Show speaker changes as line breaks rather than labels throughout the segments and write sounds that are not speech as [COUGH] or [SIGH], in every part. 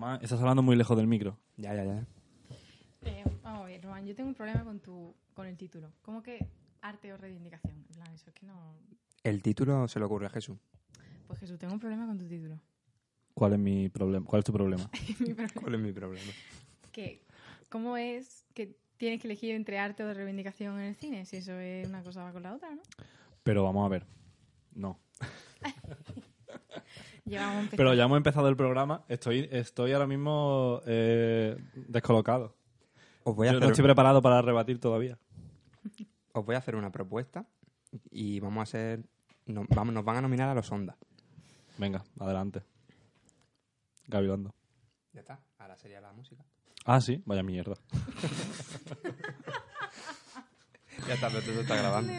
Román, estás hablando muy lejos del micro.
Ya, ya, ya.
Eh, vamos a ver, Román, yo tengo un problema con tu con el título. ¿Cómo que arte o reivindicación? En plan, eso es que no...
El título se le ocurre a Jesús.
Pues Jesús, tengo un problema con tu título.
¿Cuál es mi problema? ¿Cuál es tu problema? [LAUGHS]
Mi problema-
¿Cuál es mi problema?
que, ¿Cómo es que tienes que elegir entre arte o reivindicación en el cine? Si eso es una cosa va con la otra, ¿no?
Pero vamos a ver. No. [LAUGHS]
Llevamos.
Pero ya hemos empezado el programa. Estoy, estoy ahora mismo eh, descolocado.
Os voy, a
Yo no estoy preparado para rebatir todavía.
os voy a hacer una propuesta y vamos a hacer... no- vamos, nos van a nominar a los Ondas.
Venga, adelante. Gavilando.
Ya está. Ahora sería la música.
Ah, sí, vaya mierda. [LAUGHS]
Ya está, pero todo está grabando.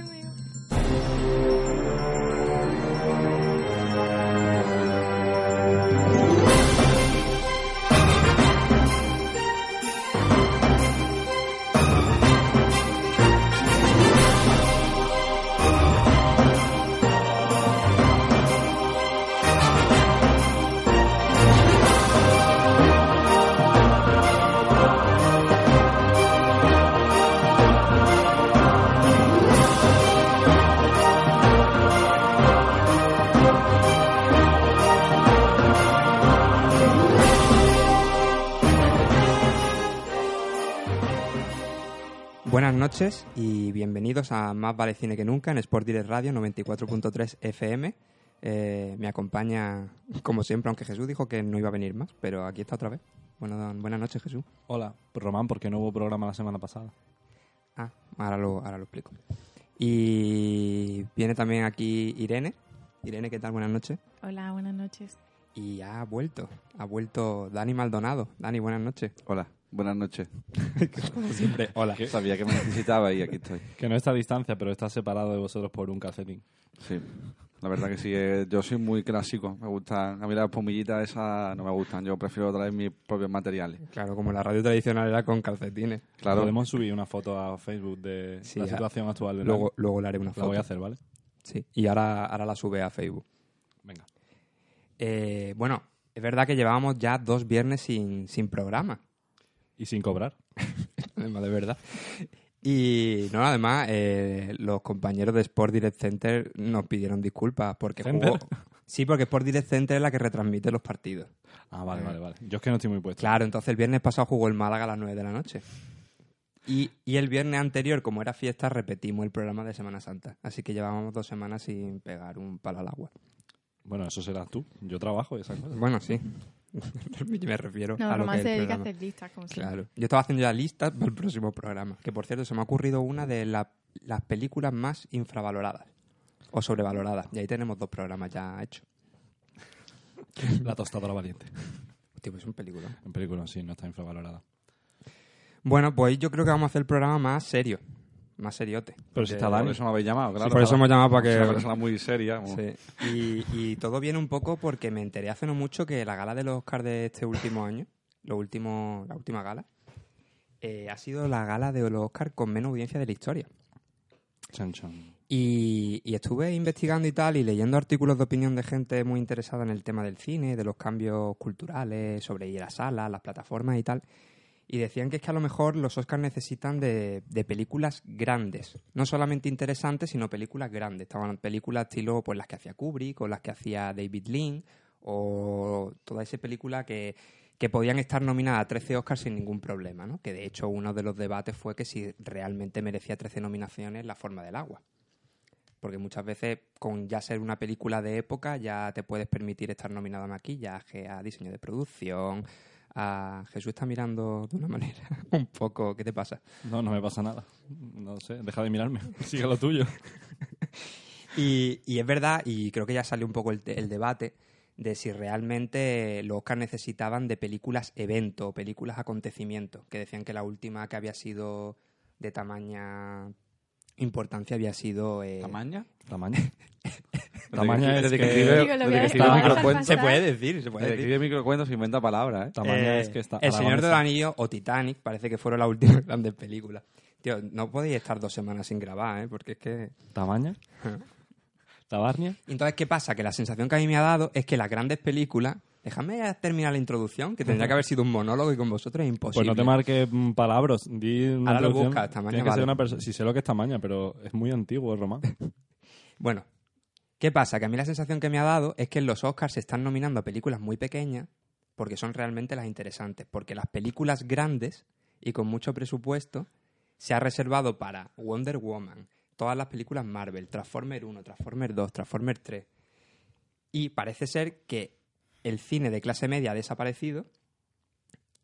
Buenas noches y bienvenidos a Más Vale Cine que Nunca en Sport Direct Radio 94.3 FM. Eh, me acompaña, como siempre, aunque Jesús dijo que no iba a venir más, pero aquí está otra vez. Bueno, buenas noches, Jesús.
Hola, Román, ¿por qué no hubo programa la semana pasada?
Ah, ahora lo, ahora lo explico. Y viene también aquí Irene. Irene, ¿qué tal? Buenas noches.
Hola, buenas noches.
Y ha vuelto, ha vuelto Dani Maldonado. Dani, buenas noches.
Hola, buenas noches. [LAUGHS]
Como siempre, hola.
Sabía que me necesitaba y aquí estoy.
Que no está a distancia, pero está separado de vosotros por un calcetín.
Sí, la verdad que sí. eh, yo soy muy clásico. Me gustan, a mí las pomillitas esas no me gustan. Yo prefiero traer mis propios materiales.
Claro, como la radio tradicional era con calcetines.
Claro,
Podemos subir una foto a Facebook de
Sí,
la
ya.
situación actual de
Luego, luego le haré una
La
foto.
voy a hacer, ¿vale?
Sí, y ahora, ahora la sube a Facebook.
Venga.
Eh, bueno, es verdad que llevábamos ya dos viernes sin, sin programa.
Y sin cobrar. [LAUGHS]
Además, de verdad. Y no, además, eh, los compañeros de Sport Direct Center nos pidieron disculpas porque jugó. Sí, porque Sport Direct Center es la que retransmite los partidos.
Ah, vale, vale, vale. Yo es que no estoy muy puesto.
Claro, entonces el viernes pasado jugó el Málaga a las 9 de la noche. Y, y el viernes anterior, como era fiesta, repetimos el programa de Semana Santa. Así que llevábamos dos semanas sin pegar un palo al agua.
Bueno, eso serás tú. Yo trabajo y esas cosas.
Bueno, sí. [LAUGHS] Me refiero
No,
a lo que
se
es
dedica a hacer listas, como.
Claro. Yo estaba haciendo ya listas para el próximo programa. Que por cierto, se me ha ocurrido una de la- las películas más infravaloradas. O sobrevaloradas. Y ahí tenemos dos programas ya hechos. [LAUGHS]
La tostadora valiente.
Pues es un película.
En película sí, no está infravalorada.
Bueno, pues yo creo que vamos a hacer el programa más serio. Más seriote.
Pero si está
por
Dani.
eso me habéis llamado, claro.
por eso hemos llamado para
Es una
que...
persona muy seria. como-
Sí. Y, y todo viene un poco porque me enteré hace no mucho que la gala de los Oscars de este último año, lo último, la última gala, eh, ha sido la gala de los Oscars con menos audiencia de la historia.
Chan, chan.
Y, y estuve investigando y tal y leyendo artículos de opinión de gente muy interesada en el tema del cine, de los cambios culturales, sobre ir a salas, las plataformas y tal. Y decían que es que a lo mejor los Oscars necesitan de, películas grandes. No solamente interesantes, sino películas grandes. Estaban películas estilo pues las que hacía Kubrick o las que hacía David Lean o toda esa película que, que podían estar nominadas a 13 Oscars sin ningún problema, ¿no? Que de hecho uno de los debates fue que si realmente merecía 13 nominaciones La forma del agua. Porque muchas veces con ya ser una película de época ya te puedes permitir estar nominado a maquillaje, a diseño de producción, a... Jesús está mirando de una manera [LAUGHS] un poco... ¿Qué te pasa?
No, no me pasa nada. No sé, deja de mirarme. [LAUGHS] Sigue lo tuyo. [LAUGHS]
Y, y es verdad, y creo que ya salió un poco el, el debate de si realmente los Oscars necesitaban de películas evento, películas acontecimiento, que decían que la última que había sido de tamaña importancia había sido... eh,
¿Tamaña?
¿Tamaña?
Desde [LAUGHS]
Tamaña
que-
es
que
se puede decir, se puede decir.
escribe microcuentos inventa palabras, ¿eh?
Tamaña
Eh,
es que está.
El Señor de los
mesa.
Anillos o Titanic parece que fueron las últimas [LAUGHS] grandes películas. Tío, no podéis estar dos semanas sin grabar, ¿eh? Porque es que...
¿Tamaña? ¿Tabarnia?
Entonces, ¿qué pasa? Que la sensación que a mí me ha dado es que las grandes películas Déjame terminar la introducción, que tendría que haber sido un monólogo y con vosotros es imposible.
Pues no te marques palabras. Di una
Ahora lo buscas, Tamaña,
Tienes que ser una persona. Si sé lo que es tamaña, pero es muy antiguo el román. [LAUGHS]
Bueno, ¿qué pasa? Que a mí la sensación que me ha dado es que en los Oscars se están nominando a películas muy pequeñas porque son realmente las interesantes. Porque las películas grandes y con mucho presupuesto se ha reservado para Wonder Woman, todas las películas Marvel, Transformer 1, Transformer 2, Transformer 3. Y parece ser que el cine de clase media ha desaparecido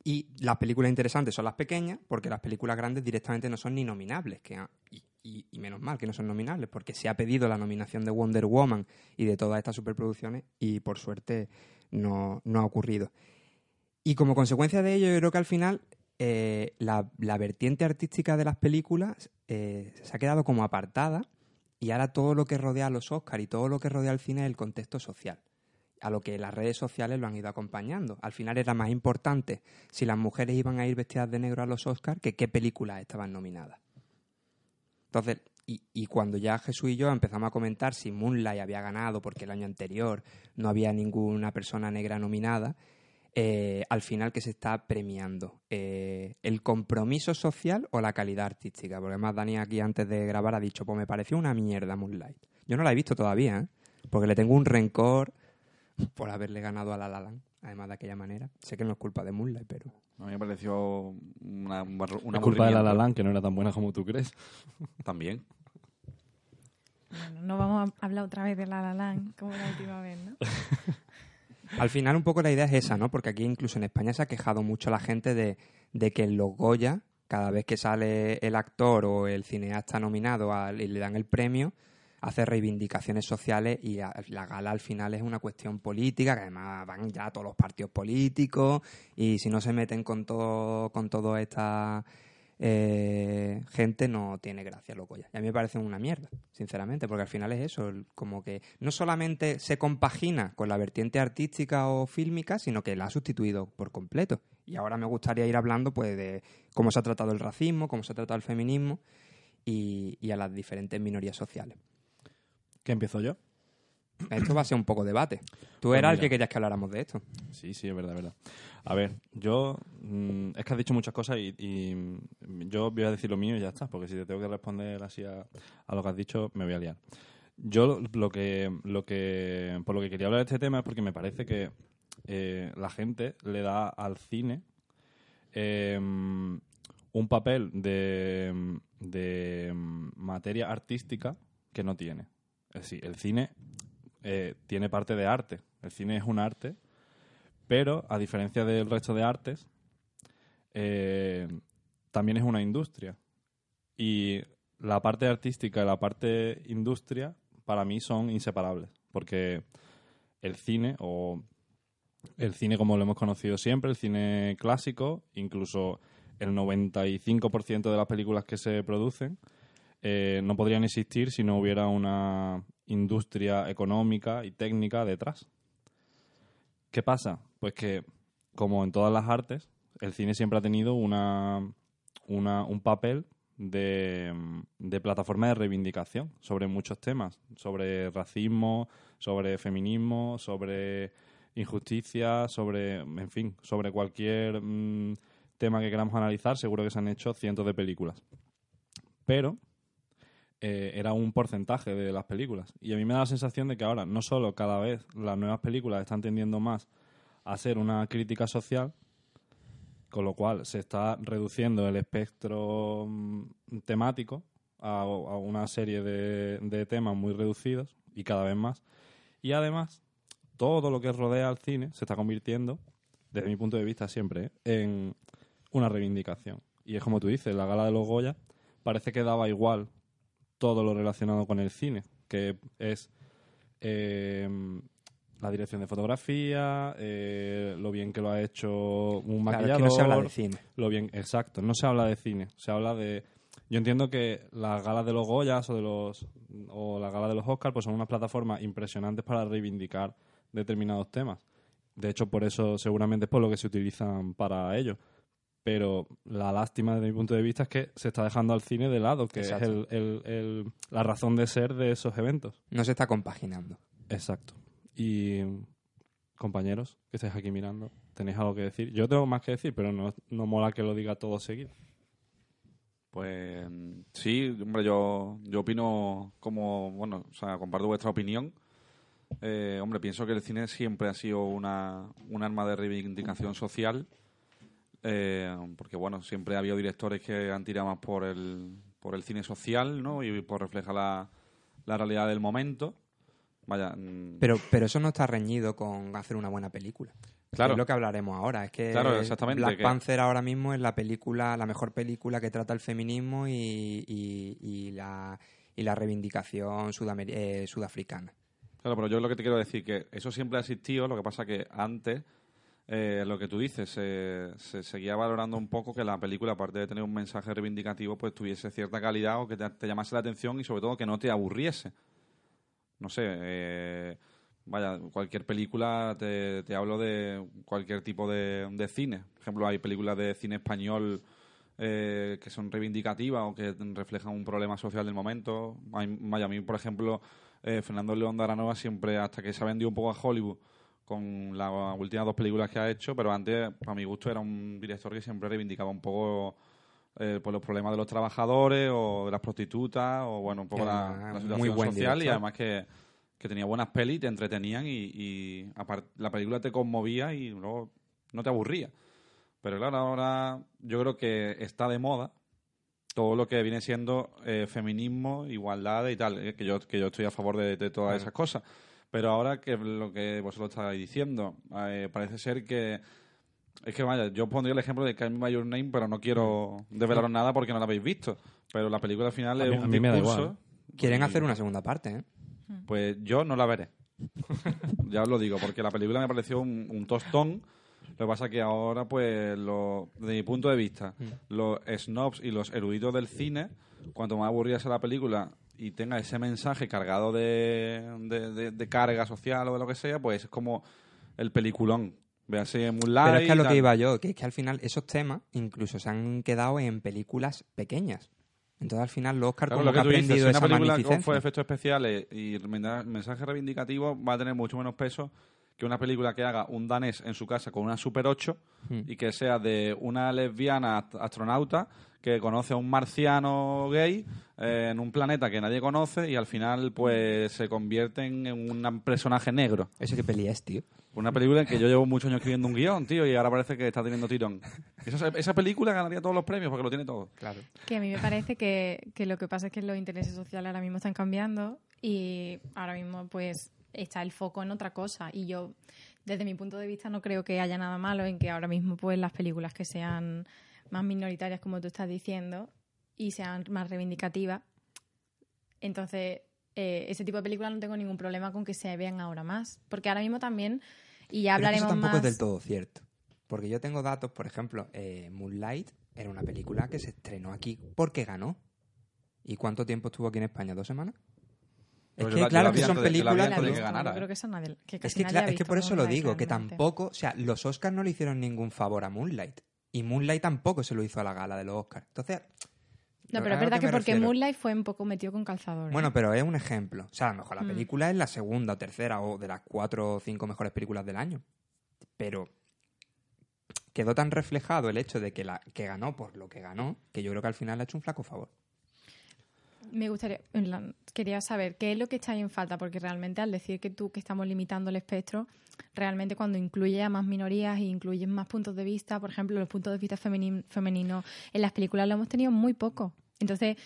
y las películas interesantes son las pequeñas porque las películas grandes directamente no son ni nominables. Y menos mal que no son nominables porque se ha pedido la nominación de Wonder Woman y de todas estas superproducciones y por suerte no, no ha ocurrido. Y como consecuencia de ello, yo creo que al final eh, la, la vertiente artística de las películas eh, se ha quedado como apartada y ahora todo lo que rodea a los Oscars y todo lo que rodea al cine es el contexto social, a lo que las redes sociales lo han ido acompañando. Al final era más importante si las mujeres iban a ir vestidas de negro a los Oscars que qué películas estaban nominadas. Entonces, y, y cuando ya Jesús y yo empezamos a comentar si Moonlight había ganado porque el año anterior no había ninguna persona negra nominada, eh, al final que se está premiando Eh, el compromiso social o la calidad artística. Porque además Dani aquí antes de grabar ha dicho, pues me pareció una mierda Moonlight. Yo no la he visto todavía, ¿eh? porque le tengo un rencor por haberle ganado a La La Land, además de aquella manera. Sé que no es culpa de Moonlight, pero...
A mí me pareció una, un barro- un
es culpa de la La. Land, que no era tan buena como tú crees.
También.
Bueno, no vamos a hablar otra vez de La La Land como la última vez, ¿no? [LAUGHS]
Al final un poco la idea es esa, ¿no? Porque aquí incluso en España se ha quejado mucho la gente de, de que en los Goya, cada vez que sale el actor o el cineasta nominado y le dan el premio, hace reivindicaciones sociales y la gala al final es una cuestión política, que además van ya todos los partidos políticos y si no se meten con todo con toda esta eh, gente no tiene gracia los Goya. Y a mí me parece una mierda, sinceramente, porque al final es eso, como que no solamente se compagina con la vertiente artística o fílmica, sino que la ha sustituido por completo. Y ahora me gustaría ir hablando pues de cómo se ha tratado el racismo, cómo se ha tratado el feminismo y a las diferentes minorías sociales.
¿Qué empiezo yo?
Esto va a ser un poco debate. Tú
Pues
eras el que querías que habláramos de esto.
Sí, sí, es verdad, es verdad. A ver, yo. mm, es que has dicho muchas cosas y, y, yo voy a decir lo mío y ya está, porque si te tengo que responder así a, a lo que has dicho, me voy a liar. Yo lo- lo que, lo que. Por lo que quería hablar de este tema es porque me parece que eh, la gente le da al cine eh, un papel de, de materia artística que no tiene. Es el cine eh, tiene parte de arte. El cine es un arte, pero a diferencia del resto de artes, eh, también es una industria. Y la parte artística y la parte industria para mí son inseparables, porque el cine o el cine como lo hemos conocido siempre, el cine clásico, incluso el 95% de las películas que se producen, eh, no podrían existir si no hubiera una industria económica y técnica detrás. ¿Qué pasa? Pues que, como en todas las artes, el cine siempre ha tenido una, una- un papel de, de plataforma de reivindicación sobre muchos temas, sobre racismo, sobre feminismo, sobre injusticia, sobre, en fin, sobre cualquier mm, tema que queramos analizar, seguro que se han hecho cientos de películas. Pero eh, era un porcentaje de las películas. Y a mí me da la sensación de que ahora no solo cada vez las nuevas películas están tendiendo más a ser una crítica social, con lo cual se está reduciendo el espectro mm, temático a, una serie de, temas muy reducidos y cada vez más. Y además, todo lo que rodea al cine se está convirtiendo, desde mi punto de vista siempre, en una reivindicación. Y es como tú dices, la gala de los Goya parece que daba igual todo lo relacionado con el cine, que es eh, la dirección de fotografía, eh, lo bien que lo ha hecho un
Claro, es
maquillador,
que no se habla de cine.
lo bien, exacto, no se habla de cine, se habla de yo entiendo que las galas de los Goyas o de los o la gala de los Oscars pues son unas plataformas impresionantes para reivindicar determinados temas. De hecho, por eso seguramente es por lo que se utilizan para ello. Pero la lástima desde mi punto de vista es que se está dejando al cine de lado, que
Exacto.
es el- el- el- la razón de ser de esos eventos.
No se está compaginando.
Exacto. Y compañeros que estáis aquí mirando, ¿tenéis algo que decir? Yo tengo más que decir, pero no, no mola que lo diga todo seguido.
Pues sí, hombre, yo, yo opino como, bueno, o sea, comparto vuestra opinión. Eh, hombre, pienso que el cine siempre ha sido una, un arma de reivindicación social, eh, porque bueno, siempre ha habido directores que han tirado más por el, por el cine social, ¿no? Y por reflejar la, la realidad del momento. Vaya, mm,
Pero, pero eso no está reñido con hacer una buena película.
Claro.
Es lo que hablaremos ahora. Es que
Claro, exactamente,
Black
que-
Panther ahora mismo es la película, la mejor película que trata el feminismo y, y- y la, y la reivindicación sudamer- eh, sudafricana.
Claro, pero yo lo que te quiero decir que eso siempre ha existido, lo que pasa que antes, eh, lo que tú dices, se, se seguía valorando un poco que la película, aparte de tener un mensaje reivindicativo, pues tuviese cierta calidad o que te, llamase la atención y sobre todo que no te aburriese. No sé, eh, vaya, cualquier película, te, te hablo de cualquier tipo de, de cine. Por ejemplo, hay películas de cine español eh, que son reivindicativas o que reflejan un problema social del momento. Hay- vaya, a mí, por ejemplo, eh, Fernando León de Aranova siempre, hasta que se ha vendido un poco a Hollywood con las últimas dos películas que ha hecho, pero antes, para mi gusto, era un director que siempre reivindicaba un poco eh, pues los problemas de los trabajadores o de las prostitutas o, bueno, un poco la, situación social y además que, que tenía buenas pelis, te entretenían y, y la película te conmovía y luego no te aburría. Pero claro, ahora yo creo que está de moda todo lo que viene siendo eh, feminismo, igualdad y tal, eh, que yo que yo estoy a favor de, de todas esas cosas. Pero ahora que lo que vosotros estáis diciendo, eh, parece ser que es que vaya, yo pondría el ejemplo de Call Me by Your Name, pero no quiero desvelaros nada porque no la habéis visto. Pero la película al final
A
es
mí-
un
a mí me da
discurso.
igual.
Quieren
y-
hacer una segunda parte, ¿eh?
Pues yo no la veré. [LAUGHS] ya os lo digo, porque la película me pareció un, un tostón. Lo que pasa es que ahora, pues, lo, desde mi punto de vista, los snobs y los eruditos del cine, cuanto más aburrida sea la película y tenga ese mensaje cargado de, de, de- de carga social o de lo que sea, pues es como el peliculón. Véase Moonlight.
Pero es que a lo que iba yo, que es que al final esos temas incluso se han quedado en películas pequeñas. Entonces al final los Oscar
Claro,
como
lo que
que ha
tú dices,
aprendido
si una
esa
película con efectos especiales y mensaje reivindicativo va a tener mucho menos peso que una película que haga un danés en su casa con una Super 8
Hmm.
y que sea de una lesbiana ast- astronauta que conoce a un marciano gay eh, en un planeta que nadie conoce y al final pues se convierten en un personaje negro.
Eso qué peli es, tío.
Una película en que yo llevo muchos años escribiendo un guion, tío, y ahora parece que está teniendo tirón. Esa, esa película ganaría todos los premios porque lo tiene todo.
Claro.
Que a mí me parece que, que lo que pasa es que los intereses sociales ahora mismo están cambiando y ahora mismo pues está el foco en otra cosa y yo desde mi punto de vista no creo que haya nada malo en que ahora mismo pues las películas que sean más minoritarias como tú estás diciendo y sean más reivindicativas entonces eh, ese tipo de películas no tengo ningún problema con que se vean ahora más porque ahora mismo también y ya
Pero
hablaremos
eso tampoco
más
es del todo cierto. Porque yo tengo datos, por ejemplo, eh, Moonlight era una película que se estrenó aquí porque ganó. ¿Y cuánto tiempo estuvo aquí en España? ¿Dos semanas? Es que claro
la
que son películas... que-
¿eh?
que esa nadie- que
Es que,
nadie
es que por eso lo digo, que tampoco, o sea, los Oscars no le hicieron ningún favor a Moonlight. Y Moonlight tampoco se lo hizo a la gala de los Oscars. Entonces...
No, pero es verdad que porque
refiero.
Moonlight fue un poco metido con calzador. ¿eh?
Bueno, pero es un ejemplo. O sea, a lo mejor la
Mm.
película es la segunda o tercera o de las cuatro o cinco mejores películas del año. Pero quedó tan reflejado el hecho de que, la, que ganó por lo que ganó que yo creo que al final le ha hecho un flaco favor.
Me gustaría, quería saber qué es lo que está ahí en falta, porque realmente al decir que tú que estamos limitando el espectro, realmente cuando incluye a más minorías e incluyes más puntos de vista, por ejemplo, los puntos de vista femeni- femeninos en las películas lo hemos tenido muy poco. Entonces,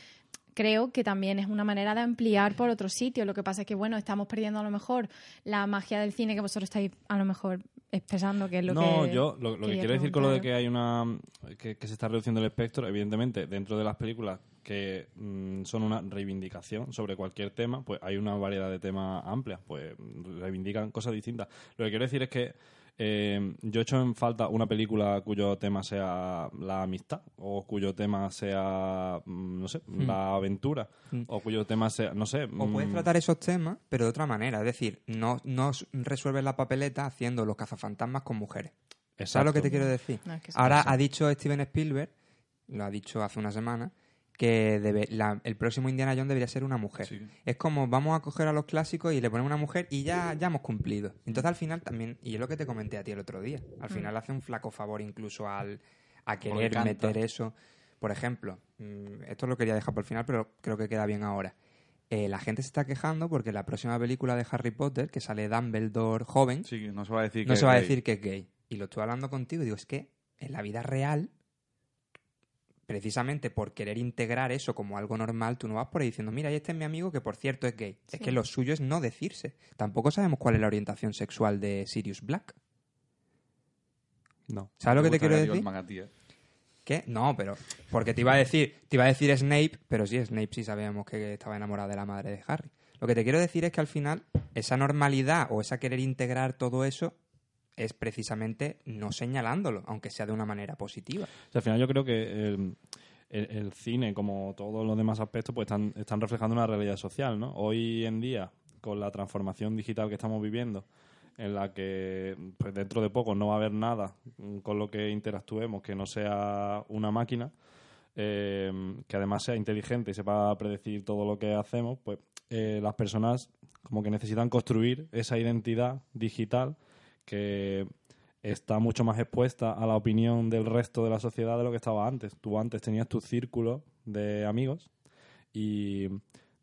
creo que también es una manera de ampliar por otro sitio. Lo que pasa es que, bueno, estamos perdiendo a lo mejor la magia del cine que vosotros estáis a lo mejor expresando, que es lo
no,
que.
yo lo, lo que quiero decir con lo de que hay una que, que se está reduciendo el espectro, evidentemente, dentro de las películas que mm, son una reivindicación sobre cualquier tema, pues hay una variedad de temas amplias, pues reivindican cosas distintas. Lo que quiero decir es que eh, yo echo en falta una película cuyo tema sea la amistad o cuyo tema sea, mm, no sé, la aventura
Mm.
o cuyo tema sea, no sé.
O puedes
mm,
tratar esos temas, pero de otra manera. Es decir, no, no resuelves la papeleta haciendo los cazafantasmas con mujeres. ¿Sabes lo que te
exacto.
quiero decir?
No, es que sí.
Ahora ha dicho Steven Spielberg, lo ha dicho hace una semana, que debe- la- el próximo Indiana Jones debería ser una mujer.
Sí.
Es como vamos a coger a los clásicos y le ponemos una mujer y ya, ya hemos cumplido. Entonces al final también, y es lo que te comenté a ti el otro día, al final hace un flaco favor incluso al, a querer meter eso. Por ejemplo, mm, esto lo quería dejar por el final, pero creo que queda bien ahora. Eh, la gente se está quejando porque la próxima película de Harry Potter, que sale Dumbledore joven,
Sí, no se va a decir
no
que
se va a
es gay.
decir que es gay. Y lo estoy hablando contigo y digo, es que en la vida real, precisamente por querer integrar eso como algo normal, tú no vas por ahí diciendo, mira, y este es mi amigo que por cierto es gay. Es que lo suyo es no decirse. Tampoco sabemos cuál es la orientación sexual de Sirius Black.
No.
¿Sabes lo que te quiero decir?
manga, tío.
¿Qué? No, pero porque te iba a decir, te iba a decir Snape, pero sí, Snape sí sabíamos que estaba enamorada de la madre de Harry. Lo que te quiero decir es que al final esa normalidad o esa querer integrar todo eso es precisamente no señalándolo, aunque sea de una manera positiva.
Al final yo creo que el, cine, como todos los demás aspectos, pues están, están reflejando una realidad social, ¿no? Hoy en día, con la transformación digital que estamos viviendo, en la que pues dentro de poco no va a haber nada con lo que interactuemos que no sea una máquina, eh, que además sea inteligente y sepa predecir todo lo que hacemos, pues eh, las personas como que necesitan construir esa identidad digital que está mucho más expuesta a la opinión del resto de la sociedad de lo que estaba antes. Tú antes tenías tu círculo de amigos y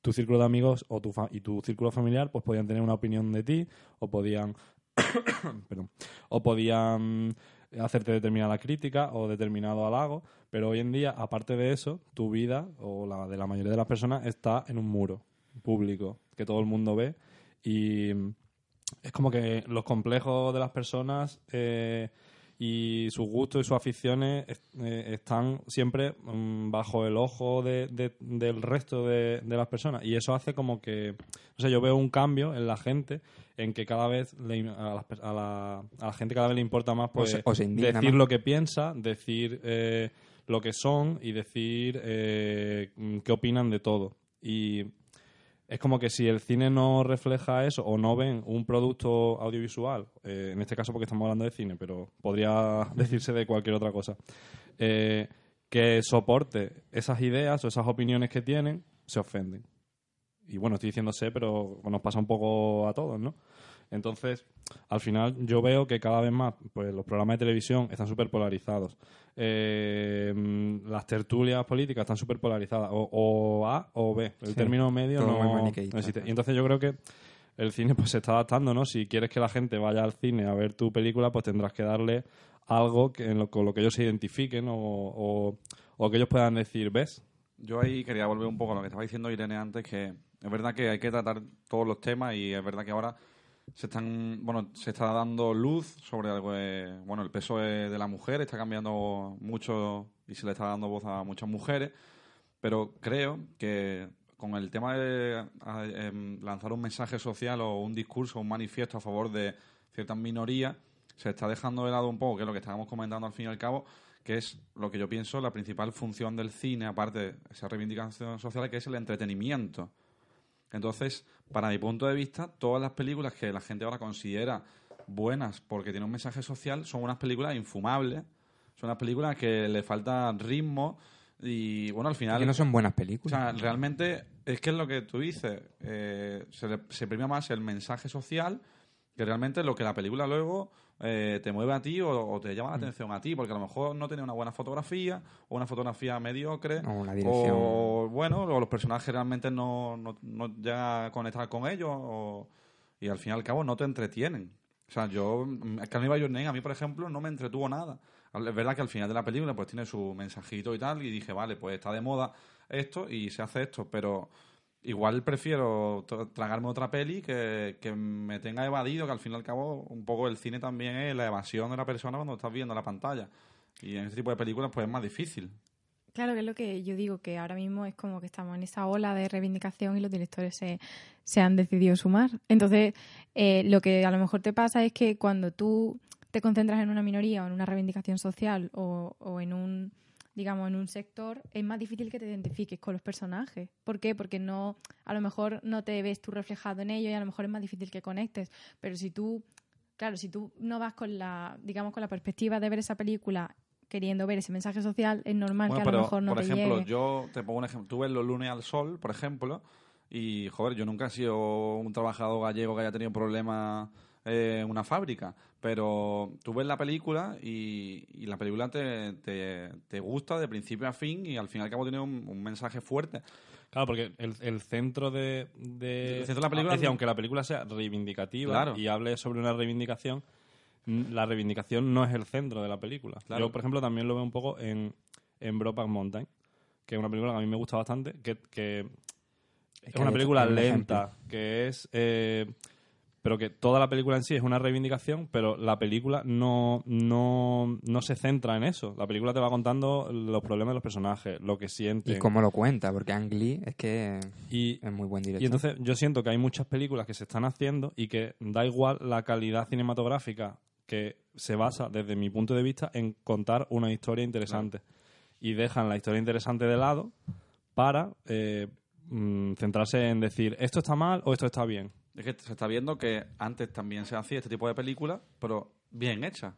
tu círculo de amigos o tu fa- y tu círculo familiar pues podían tener una opinión de ti o podían [COUGHS] perdón, o podían hacerte determinada crítica o determinado halago, pero hoy en día, aparte de eso, tu vida o la de la mayoría de las personas está en un muro público que todo el mundo ve y es como que los complejos de las personas eh, y sus gustos y sus aficiones es- eh, están siempre mm, bajo el ojo de- de- del resto de, de las personas y eso hace como que no sé yo veo un cambio en la gente en que cada vez le- a, per- a la, a la gente cada vez le importa más pues,
o se
decir
más.
lo que piensa decir eh, lo que son y decir mm, qué opinan de todo y es como que si el cine no refleja eso o no ven un producto audiovisual, eh, en este caso porque estamos hablando de cine, pero podría [LAUGHS] decirse de cualquier otra cosa, eh, que soporte esas ideas o esas opiniones que tienen, se ofenden. Y bueno, estoy diciéndose, pero nos pasa un poco a todos, ¿no? Entonces, al final yo veo que cada vez más pues, los programas de televisión están súper polarizados. Eh, mm, las tertulias políticas están súper polarizadas. O, o A o B. El
Sí,
término medio
todo
no, no existe. Y entonces yo creo que el cine pues se está adaptando, ¿no? Si quieres que la gente vaya al cine a ver tu película, pues tendrás que darle algo que, en lo, con lo que ellos se identifiquen o, o, o que ellos puedan decir, ¿ves?
Yo ahí quería volver un poco a lo que estaba diciendo Irene antes, que es verdad que hay que tratar todos los temas y es verdad que ahora se están, bueno, se está dando luz sobre algo, de- bueno, el peso de, la mujer está cambiando mucho y se le está dando voz a muchas mujeres, pero creo que con el tema de em, lanzar un mensaje social o un discurso, un manifiesto a favor de ciertas minorías, se está dejando de lado un poco, que es lo que estábamos comentando al fin y al cabo, que es lo que yo pienso la principal función del cine, aparte de esa reivindicación social, que es el entretenimiento. Entonces, para mi punto de vista, todas las películas que la gente ahora considera buenas porque tienen un mensaje social son unas películas infumables, son unas películas que le falta ritmo y, bueno, al final...
Que no son buenas
O
películas.
sea, realmente es que es lo que tú dices. eh, se, le- se premia más el mensaje social que realmente lo que la película luego eh, te mueve a ti o, o te llama la atención a ti. Porque a lo mejor no tiene una buena fotografía o una fotografía mediocre.
O una dirección.
O, bueno, o los personajes realmente no, no, no llegan a conectar con ellos. o- y al fin y al cabo no te entretienen. O sea, yo, mm, By Your Name, a mí, por ejemplo, no me entretuvo nada. Es verdad que al final de la película pues tiene su mensajito y tal, y dije, vale, pues está de moda esto y se hace esto, pero igual prefiero tra- tragarme otra peli que, que me tenga evadido, que al fin y al cabo un poco el cine también es la evasión de la persona cuando estás viendo la pantalla. Y en este tipo de películas pues es más difícil.
Claro, que es lo que yo digo, que ahora mismo es como que estamos en esa ola de reivindicación y los directores se, se han decidido sumar. Entonces, eh, lo que a lo mejor te pasa es que cuando tú te concentras en una minoría o en una reivindicación social o, o en un digamos en un sector es más difícil que te identifiques con los personajes ¿por qué? porque no a lo mejor no te ves tú reflejado en ellos y a lo mejor es más difícil que conectes pero si tú claro si tú no vas con la digamos con la perspectiva de ver esa película queriendo ver ese mensaje social, es normal
Bueno,
que a
pero,
lo mejor no
por
te
ejemplo,
llegue.
yo te pongo un ejemplo. Tú ves los lunes al sol, por ejemplo, y, joder, yo nunca he sido un trabajador gallego que haya tenido problemas eh, una fábrica, pero tú ves la película y, y la película te, te, te gusta de principio a fin y al fin y al cabo tiene un, un mensaje fuerte.
Claro, porque el, el centro de, de-
El centro de la película-
es decir, aunque la película sea reivindicativa
Claro.
y hable sobre una reivindicación, la reivindicación no es el centro de la película.
Claro.
Yo, por ejemplo, también lo veo un poco en, en Brokeback Mountain, que es una película que a mí me gusta bastante, que, que es,
que
una película lenta, que es... eh, pero que toda la película en sí es una reivindicación, pero la película no, no, no se centra en eso. La película te va contando los problemas de los personajes, lo que sienten.
Y cómo lo cuenta, porque Ang Lee es que
Y-
es muy buen director.
y entonces yo siento que hay muchas películas que se están haciendo y que da igual la calidad cinematográfica que se basa, desde mi punto de vista, en contar una historia interesante. Y dejan la historia interesante de lado para eh, mm, centrarse en decir esto está mal o esto está bien.
Es que se está viendo que antes también se hacía este tipo de películas, pero bien hecha.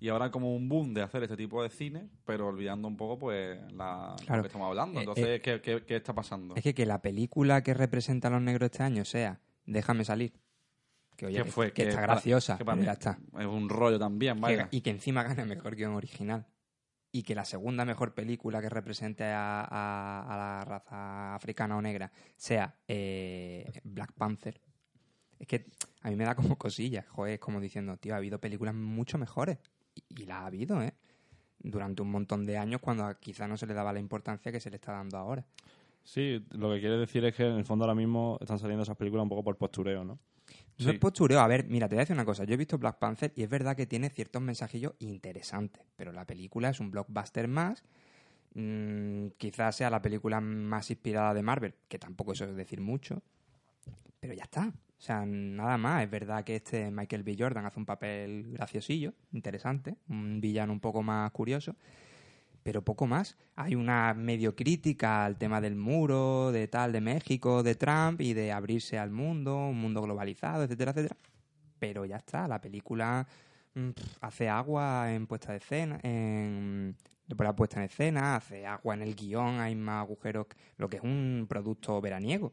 Y ahora como un boom de hacer este tipo de cine, pero olvidando un poco pues la,
Claro.
lo que estamos hablando.
Eh,
Entonces,
eh,
¿qué, qué, qué está pasando?
Es que que la película que representa a los negros este año sea Déjame salir, que oye,
¿Qué
que-
fue?
que está
para-
graciosa,
que para
ya está.
Es un rollo también, vaya.
Que- y que encima gane mejor guion original. Y que la segunda mejor película que represente a, a- a la raza africana o negra sea eh, Black Panther. Es que a mí me da como cosillas, joder, es como diciendo, tío, ha habido películas mucho mejores. Y, y la ha habido, ¿eh? Durante un montón de años cuando quizá no se le daba la importancia que se le está dando ahora.
Sí, lo que quiere decir es que en el fondo ahora mismo están saliendo esas películas un poco por postureo, ¿no?
No
Sí.
es postureo. A ver, mira, te voy a decir una cosa. Yo he visto Black Panther y es verdad que tiene ciertos mensajillos interesantes, pero la película es un blockbuster más. Mm, quizás sea la película más inspirada de Marvel, que tampoco eso es decir mucho, pero ya está. O sea, nada más. Es verdad que este Michael B. Jordan hace un papel graciosillo, interesante, un villano un poco más curioso, pero poco más. Hay una medio crítica al tema del muro, de tal, de México, de Trump y de abrirse al mundo, un mundo globalizado, etcétera, etcétera. Pero ya está, la película mm, hace agua en puesta de escena, en la puesta en escena, hace agua en el guion, hay más agujeros, lo que es un producto veraniego.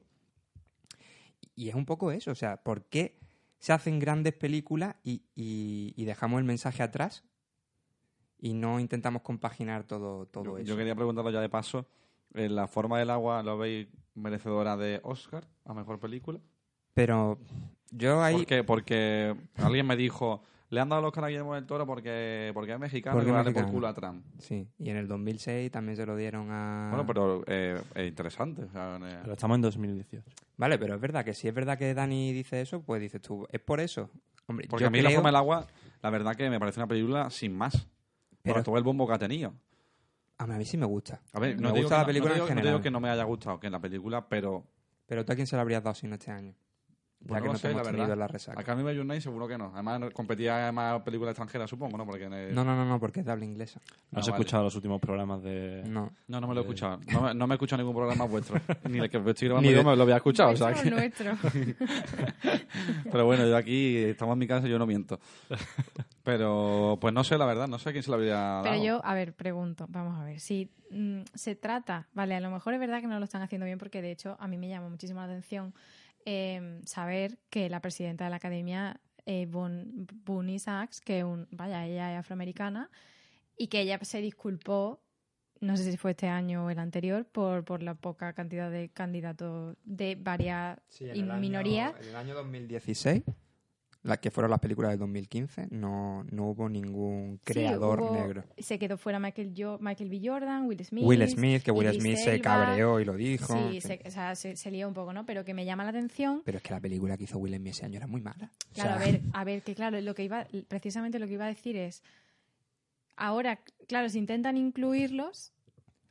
Y es un poco eso, o sea, ¿por qué se hacen grandes películas y, y- y dejamos el mensaje atrás y no intentamos compaginar todo, todo
yo,
eso?
yo quería preguntarlo ya de paso. eh, ¿La forma del agua lo veis merecedora de Oscar a mejor película?
Pero yo ahí...
¿Por qué? Porque alguien me dijo, le han dado los Oscar a Guillermo del Toro porque, porque es mexicano
Porque
y darle por culo a Trump.
Sí, y en el 2006 también se lo dieron a...
Bueno, pero eh, es interesante. o sea, eh,
Pero estamos en 2018.
Vale, pero es verdad que si es verdad que Dani dice eso, pues dices tú, ¿es por eso? Hombre,
porque
yo
a mí la
creo-
forma del agua, la verdad que me parece una película sin más.
Pero-
Por todo el bombo que ha tenido.
A mí sí me gusta.
A ver,
Me
no, digo
gusta la película
no
en
digo, no
general.
digo que no me haya gustado que en la película, pero
Pero tú a quién se lo habrías dado si no este año? Ya que
no sé, la
tenido
verdad.
en la resaca.
a Carmen Bay Night seguro que no. Además, competía en más películas extranjeras, supongo, ¿no? Porque en el-
No, no, no, no, porque es de habla inglesa.
¿No has
Ah, vale.
escuchado los últimos programas de...?
No.
No, no me lo he escuchado. No me, no me he escuchado ningún programa vuestro. [LAUGHS] Ni el que estoy grabando
Ni
yo me lo había escuchado. o sea
Nuestro,
que-
nuestro. [LAUGHS]
Pero bueno, yo aquí estamos en mi casa y yo no miento. Pero, pues no sé, la verdad, no sé a quién se lo habría
Pero
dado.
yo, a ver, pregunto, vamos a ver, si mm, se trata, vale, a lo mejor es verdad que no lo están haciendo bien porque de hecho a mí me llama muchísimo la atención eh, saber que la presidenta de la academia, eh, Sachs, que un, vaya, ella es afroamericana y que ella se disculpó, no sé si fue este año o el anterior, por, por la poca cantidad de candidatos de varias y minorías.
en el año 2016, las que fueron las películas del 2015, no, no hubo ningún
Sí,
creador
hubo-
negro.
Se quedó fuera Michael, Jo- Michael B. Jordan, Will Smith.
Will Smith, que Will Smith se cabreó y lo dijo.
Sí, se, o sea, se, se lió un poco, ¿no? Pero que me llama la atención.
Pero es que la película que hizo Will Smith ese año era muy mala. O
Claro,
sea,
a ver, [LAUGHS] a ver, que claro, lo que iba, precisamente lo que iba a decir es, ahora, claro, si intentan incluirlos,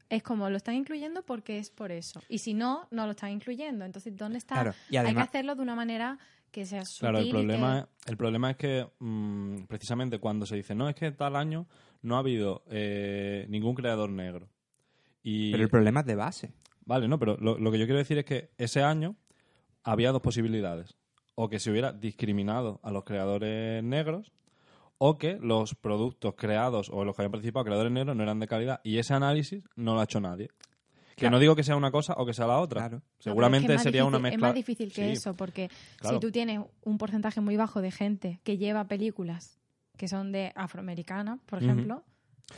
es como lo están incluyendo porque es por eso. Y si no, no lo están incluyendo. Entonces, ¿dónde está?
Claro, y
Hay que hacerlo de una manera que sea sutil
Claro, el problema,
que-
es, el problema es que mm, precisamente cuando se dice, no, es que tal año no ha habido eh, ningún creador negro. Y,
pero el problema es de base.
Vale, no, pero lo, lo que yo quiero decir es que ese año había dos posibilidades. O que se hubiera discriminado a los creadores negros o que los productos creados o los que habían participado creadores negros no eran de calidad y ese análisis no lo ha hecho nadie. Que
Claro.
no digo que sea una cosa o que sea la otra.
Claro.
No, pero
Seguramente
es que es
sería una mezcla.
Es más difícil que
Sí,
eso, porque
claro.
si tú tienes un porcentaje muy bajo de gente que lleva películas que son de afroamericanas, por ejemplo,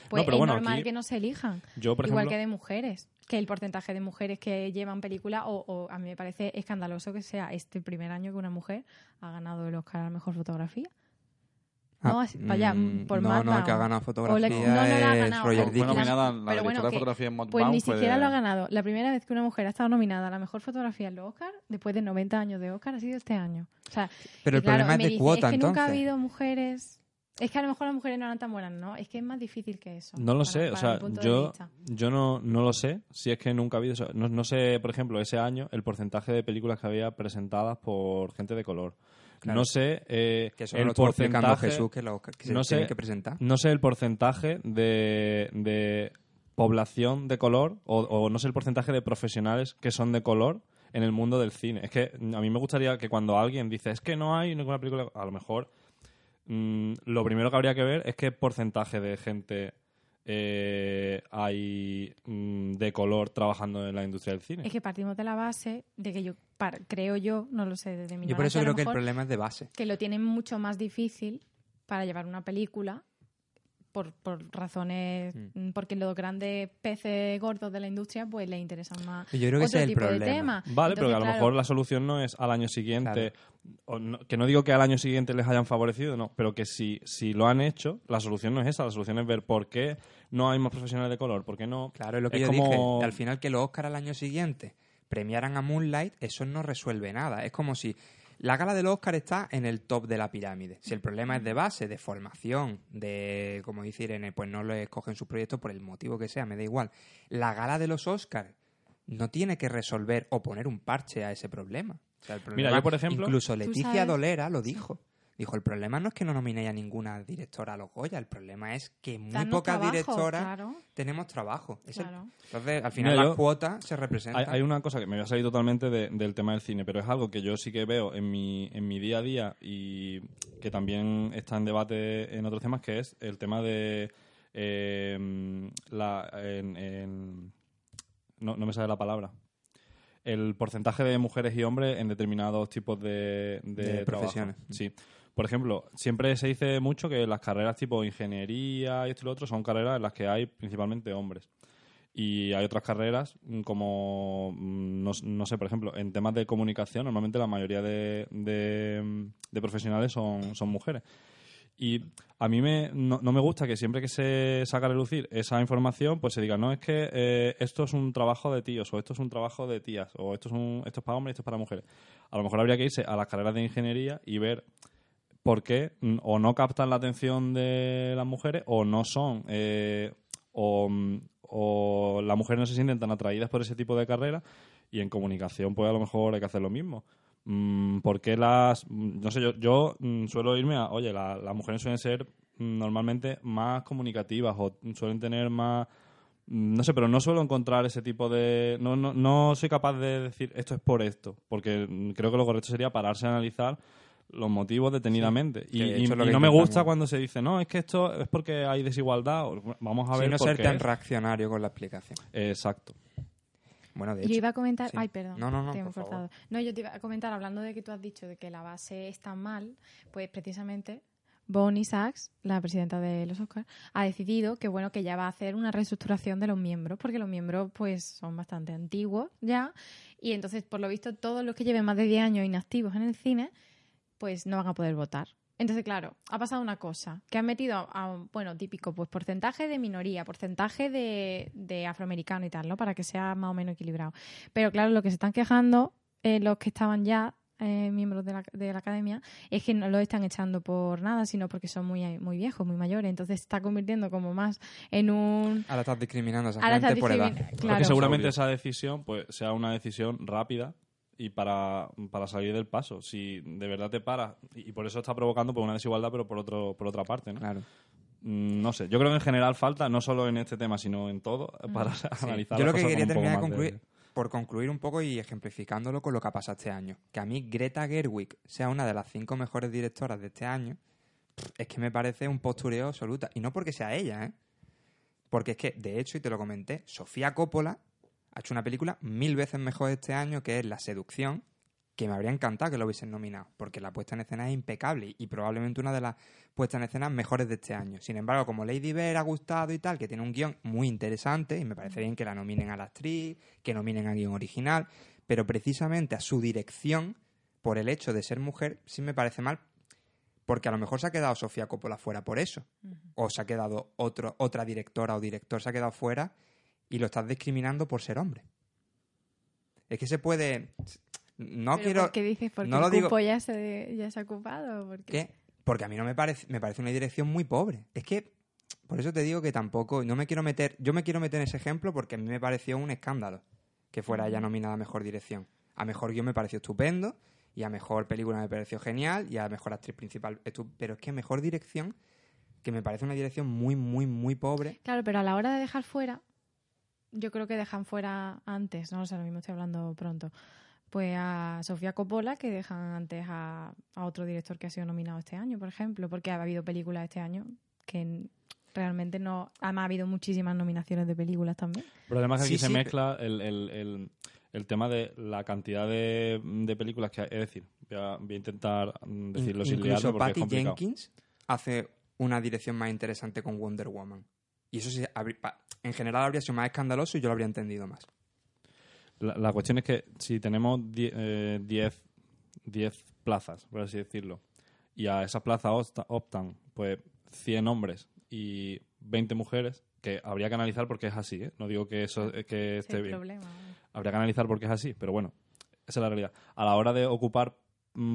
pues
pero
es
bueno,
normal que no se elijan.
Yo, por
Igual
ejemplo,
que de mujeres, que el porcentaje de mujeres que llevan película, o, o a mí me parece escandaloso que sea este primer año que una mujer ha ganado el Oscar a la mejor fotografía. No, es- vaya,
mm,
por
no, no, que ha ganado fotografía
no, no la ha
es
ganado.
Roger
Fue
Fue
Dickens.
nominada la
Pero
directora
bueno,
de
que-
fotografía en Mud
Pues ni siquiera
de-
lo ha ganado. La primera vez que una mujer ha estado nominada a la mejor fotografía en los Oscar, después de 90 años de Oscar, ha sido este año. O sea,
Pero el
claro,
problema es de
dice,
cuota,
es que nunca ha habido mujeres... Es que a lo mejor las mujeres no eran tan buenas, ¿no? Es que es más difícil que eso.
No lo
para-
sé, o sea, yo, yo no, no lo sé, si es que nunca ha habido eso. No, no sé, por ejemplo, ese año el porcentaje de películas que había presentadas por gente de color.
Claro.
No sé eh,
Que eso
el porcentaje,
Jesús que, lo, que se
no sé-
que presentar.
no sé el porcentaje de, de población de color o, o no sé el porcentaje de profesionales que son de color en el mundo del cine. Es que a mí me gustaría que cuando alguien dice es que no hay ninguna película, a lo mejor mm, lo primero que habría que ver es qué porcentaje de gente eh, hay mm, de color trabajando en la industria del cine.
Es que partimos de la base de que yo, par- creo yo, no lo sé desde mi
Yo por eso creo que el problema es de base.
que lo tienen mucho más difícil para llevar una película por, por razones
Mm.
mm, porque los grandes peces gordos de la industria pues les interesan más
yo creo que
otro
ese es el
tipo de
problema.
temas.
Vale, pero que a lo mejor la solución no es al año siguiente. o no- que no digo que al año siguiente les hayan favorecido, no, pero que si, si lo han hecho, la solución no es esa. La solución es ver por qué no hay más profesionales de color, por qué no.
Claro, es lo que
Es
yo
como-
dije. Al final que los Oscar al año siguiente premiaran a Moonlight, eso no resuelve nada. Es como si la gala del Oscar está en el top de la pirámide. Si el problema es de base, de formación, de, como dice Irene, pues no le escogen sus proyectos por el motivo que sea, me da igual. La gala de los Oscars no tiene que resolver o poner un parche a ese problema. O sea, el problema-
yo, por ejemplo-
Incluso Leticia Dolera lo dijo. Dijo, el problema no es que no nominéis a ninguna directora a los Goya, el problema es que muy
darnos
pocas
trabajo,
directoras
claro,
tenemos trabajo. Es el-
claro.
entonces, al final las cuotas se representan.
Hay, hay una cosa que me voy a salir totalmente de- del tema del cine, pero es algo que yo sí que veo en mi, en mi día a día y que también está en debate en otros temas, que es el tema de eh, la, en- en- no, no me sale la palabra. El porcentaje de mujeres y hombres en determinados tipos de, de,
De
trabajo.
profesiones.
Sí. Por ejemplo, siempre se dice mucho que las carreras tipo ingeniería y esto y lo otro son carreras en las que hay principalmente hombres. Y hay otras carreras mm, como, mm, no, no sé, por ejemplo, en temas de comunicación, normalmente la mayoría de, mm, de profesionales son, son mujeres. Y a mí me, no, no me gusta que siempre que se saca a relucir esa información, pues se diga, no, es que eh, esto es un trabajo de tíos, o esto es un trabajo de tías, o esto es, un, esto es para hombres esto es para mujeres. A lo mejor habría que irse a las carreras de ingeniería y ver por qué mm, o no captan la atención de las mujeres o no son eh, o, mm, o las mujeres no se sienten tan atraídas por ese tipo de carreras y en comunicación pues a lo mejor hay que hacer lo mismo. Mm, ¿por qué las mm, no sé yo yo suelo irme a oye la- las mujeres suelen ser normalmente más comunicativas o suelen tener más no sé, pero no suelo encontrar ese tipo de... No, no, no soy capaz de decir esto es por esto, porque creo que lo correcto sería pararse a analizar los motivos detenidamente. Y,
de hecho
no me gusta cuando se dice, no, es que esto es porque hay desigualdad. o- Vamos a
Sí,
ver
no
por
ser
qué
tan
es.
reaccionario con la explicación.
Exacto.
Bueno, de
Yo
hecho,
iba a comentar,
sí.
ay, perdón,
No, no, no,
te he
por favor.
cortado. No, yo te iba a comentar, hablando de que tú has dicho de que la base está mal, pues precisamente Bonnie Sachs, la presidenta de los Oscars, ha decidido que bueno que ya va a hacer una reestructuración de los miembros, porque los miembros pues son bastante antiguos ya, y entonces por lo visto todos los que lleven más de 10 años inactivos en el cine, pues no van a poder votar. Entonces, claro, ha pasado una cosa, que han metido a, bueno, típico, pues porcentaje de minoría, porcentaje de, de afroamericano y tal, ¿no? Para que sea más o menos equilibrado. Pero claro, lo que se están quejando eh, los que estaban ya eh, miembros de la, de la academia es que no lo están echando por nada, sino porque son muy, muy viejos, muy mayores. Entonces se está convirtiendo como más en un...
ahora estás discriminando a esa
Ahora
gente por edad.
Porque
Claro.
seguramente esa decisión pues sea una decisión rápida y para, para salir del paso. Si de verdad te paras, y y por eso está provocando pues, una desigualdad, pero por, otro, por otra parte, ¿no?
Claro.
Mm, No sé, yo creo que en general falta, no solo en este tema, sino en todo, para [LAUGHS] analizar
Yo lo que quería
con un poco
terminar de concluir, por concluir un poco y ejemplificándolo con lo que ha pasado este año. Que a mí Greta Gerwig sea una de las cinco mejores directoras de este año, es que me parece un postureo absoluta. Y no porque sea ella, ¿eh? Porque es que, de hecho, y te lo comenté, Sofía Coppola ha hecho una película mil veces mejor este año, que es La Seducción, que me habría encantado que lo hubiesen nominado, porque la puesta en escena es impecable y probablemente una de las puestas en escena mejores de este año. Sin embargo, como Lady Bird ha gustado y tal, que tiene un guion muy interesante, y me parece bien que la nominen a la actriz, que nominen a guion original, pero precisamente a su dirección, por el hecho de ser mujer, sí me parece mal, porque a lo mejor se ha quedado Sofía Coppola fuera por eso, o se ha quedado otro, otra directora o director se ha quedado fuera y lo estás discriminando por ser hombre. Es que se puede... No
¿Pero
quiero...
¿Por qué dices? ¿Porque
no lo
el
digo-
cupo ya se, ya se ha ocupado? ¿Por qué?
¿Qué? Porque a mí no me parece, me parece una dirección muy pobre. Es que, por eso te digo que tampoco, no me quiero meter, yo me quiero meter en ese ejemplo porque a mí me pareció un escándalo que fuera ella nominada a Mejor Dirección. A Mejor Guión me pareció estupendo y a Mejor Película me pareció genial y a Mejor Actriz Principal, estu- pero es que Mejor Dirección, que me parece una dirección muy, muy, muy pobre.
Claro, pero a la hora de dejar fuera, yo creo que dejan fuera antes, no lo sé, lo mismo estoy hablando pronto, pues a Sofía Coppola que dejan antes a, a otro director que ha sido nominado este año, por ejemplo, porque ha habido películas este año que realmente no... Además ha habido muchísimas nominaciones de películas también.
Es que aquí
Sí,
se
sí,
mezcla el, el- el- el tema de la cantidad de, de películas que hay. Es decir, voy a, voy a intentar mm, decirlo
In-
sin liarlo
Incluso
porque es
Patty
complicado.
Jenkins hace una dirección más interesante con Wonder Woman. Y eso sí, en general habría sido más escandaloso y yo lo habría entendido más.
La, la cuestión es que si tenemos 10 plazas, por así decirlo, y a esas plazas opta- optan pues 100 hombres y 20 mujeres, que habría que analizar porque es así, ¿eh? no digo que eso eh, que esté bien.
problema.
Habría que analizar por qué es así, pero bueno, esa es la realidad. A la hora de ocupar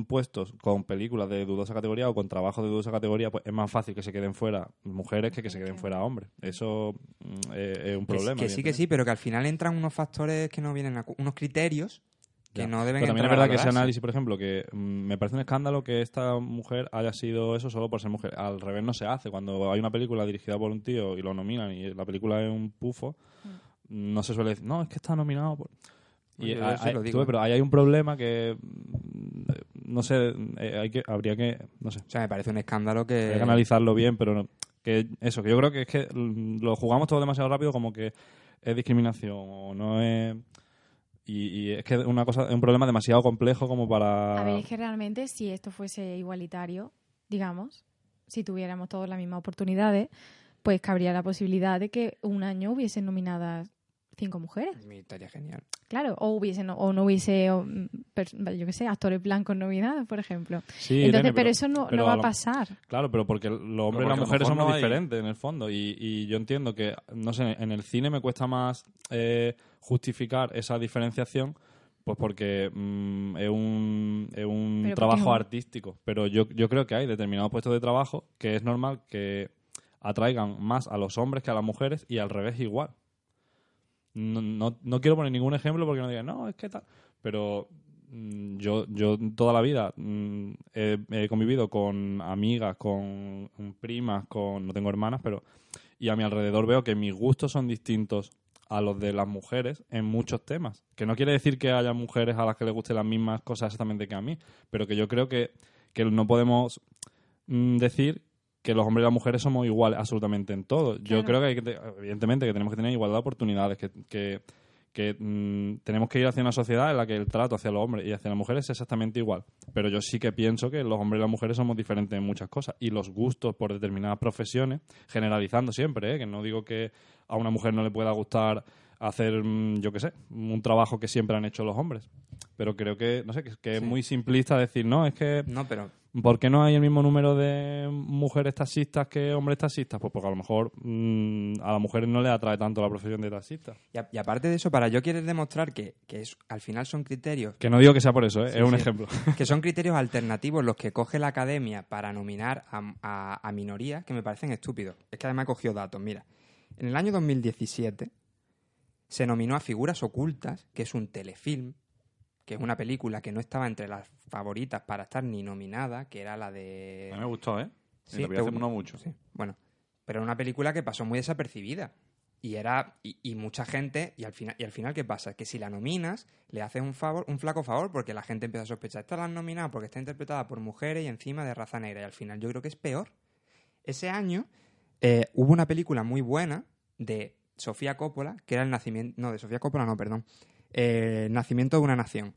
puestos con películas de dudosa categoría o con trabajos de dudosa categoría, pues es más fácil que se queden fuera mujeres que que se queden fuera hombres. Eso mm, es, un
Que,
problema.
que sí, que sí, pero que al final entran unos factores que no vienen a unos criterios que
Ya.
no deben
Pero también es verdad que ese análisis, por ejemplo, que mm, me parece un escándalo que esta mujer haya sido eso solo por ser mujer. Al revés no se hace. Cuando hay una película dirigida por un tío y lo nominan y la película es un pufo, no se suele decir, no, es que está nominado por... Y
Oye, yo
hay-
sí lo
hay-
digo,
tú,
¿eh?
pero ahí hay un problema que mm, no sé, eh, hay que habría que no sé,
O sea, me parece un escándalo que...
hay que analizarlo bien, pero no- que eso, que yo creo que es que mm, lo jugamos todo demasiado rápido como que es discriminación o no es y, y es que es una cosa es un problema demasiado complejo como para
A ver, es que realmente si esto fuese igualitario, digamos, si tuviéramos todas las mismas oportunidades, pues cabría la posibilidad de que un año hubiesen nominadas cinco mujeres.
Mi estaría genial.
Claro, o hubiese no, o no hubiese, o, mm, yo qué sé, actores blancos nominados, por ejemplo.
Sí,
Entonces,
Irene,
pero, eso no,
pero
no va
a lo-
pasar.
Claro, pero porque los hombres y las mujeres somos
no
diferentes en el fondo. Y, y yo entiendo que, no sé, en el cine me cuesta más eh, justificar esa diferenciación, pues porque mm, es un, es un trabajo
es un-
artístico. Pero yo, yo creo que hay determinados puestos de trabajo que es normal que atraigan más a los hombres que a las mujeres y al revés igual. No, no, quiero poner ningún ejemplo porque no digan, no, es que tal. Pero mm, yo, yo toda la vida mm, he, he convivido con amigas, con primas, con no tengo hermanas, pero y a mi alrededor veo que mis gustos son distintos a los de las mujeres en muchos temas. Que no quiere decir que haya mujeres a las que les gusten las mismas cosas exactamente que a mí, pero que yo creo que, que no podemos mm, decir que los hombres y las mujeres somos iguales absolutamente en todo. Yo creo que, hay que te- evidentemente, que tenemos que tener igualdad de oportunidades, que, que, que, mm, tenemos que ir hacia una sociedad en la que el trato hacia los hombres y hacia las mujeres es exactamente igual. Pero yo sí que pienso que los hombres y las mujeres somos diferentes en muchas cosas. Y los gustos por determinadas profesiones, generalizando siempre, ¿eh? que no digo que a una mujer no le pueda gustar hacer, mm, yo qué sé, un trabajo que siempre han hecho los hombres. Pero creo que, no sé, que, que es muy simplista decir, no, es que
No, pero
¿Por qué no hay el mismo número de mujeres taxistas que hombres taxistas? Pues porque a lo mejor mm, a las mujeres no les atrae tanto la profesión de taxista.
Y, a- y aparte de eso, para yo quiero demostrar que, que es, al final son criterios
Que no digo que sea por eso, ¿eh?
Sí,
es un
sí.
ejemplo. [LAUGHS]
que son criterios alternativos los que coge la academia para nominar a, a- a minorías que me parecen estúpidos. Es que además he cogido datos. Mira, en el año 2017 se nominó a Figuras Ocultas, que es un telefilm, que es una película que no estaba entre las favoritas para estar ni nominada, que era la de...
A mí me gustó, ¿eh?
Sí, te
no mucho.
Sí, bueno, pero era una película que pasó muy desapercibida. Y era y, y mucha gente y al final y al final qué pasa que si la nominas le haces un favor un flaco favor porque la gente empieza a sospechar esta la han nominado porque está interpretada por mujeres y encima de raza negra y al final yo creo que es peor Ese año eh, hubo una película muy buena de Sofía Coppola, que era el nacimiento... No, de Sofía Coppola no, perdón. Eh, nacimiento de una nación,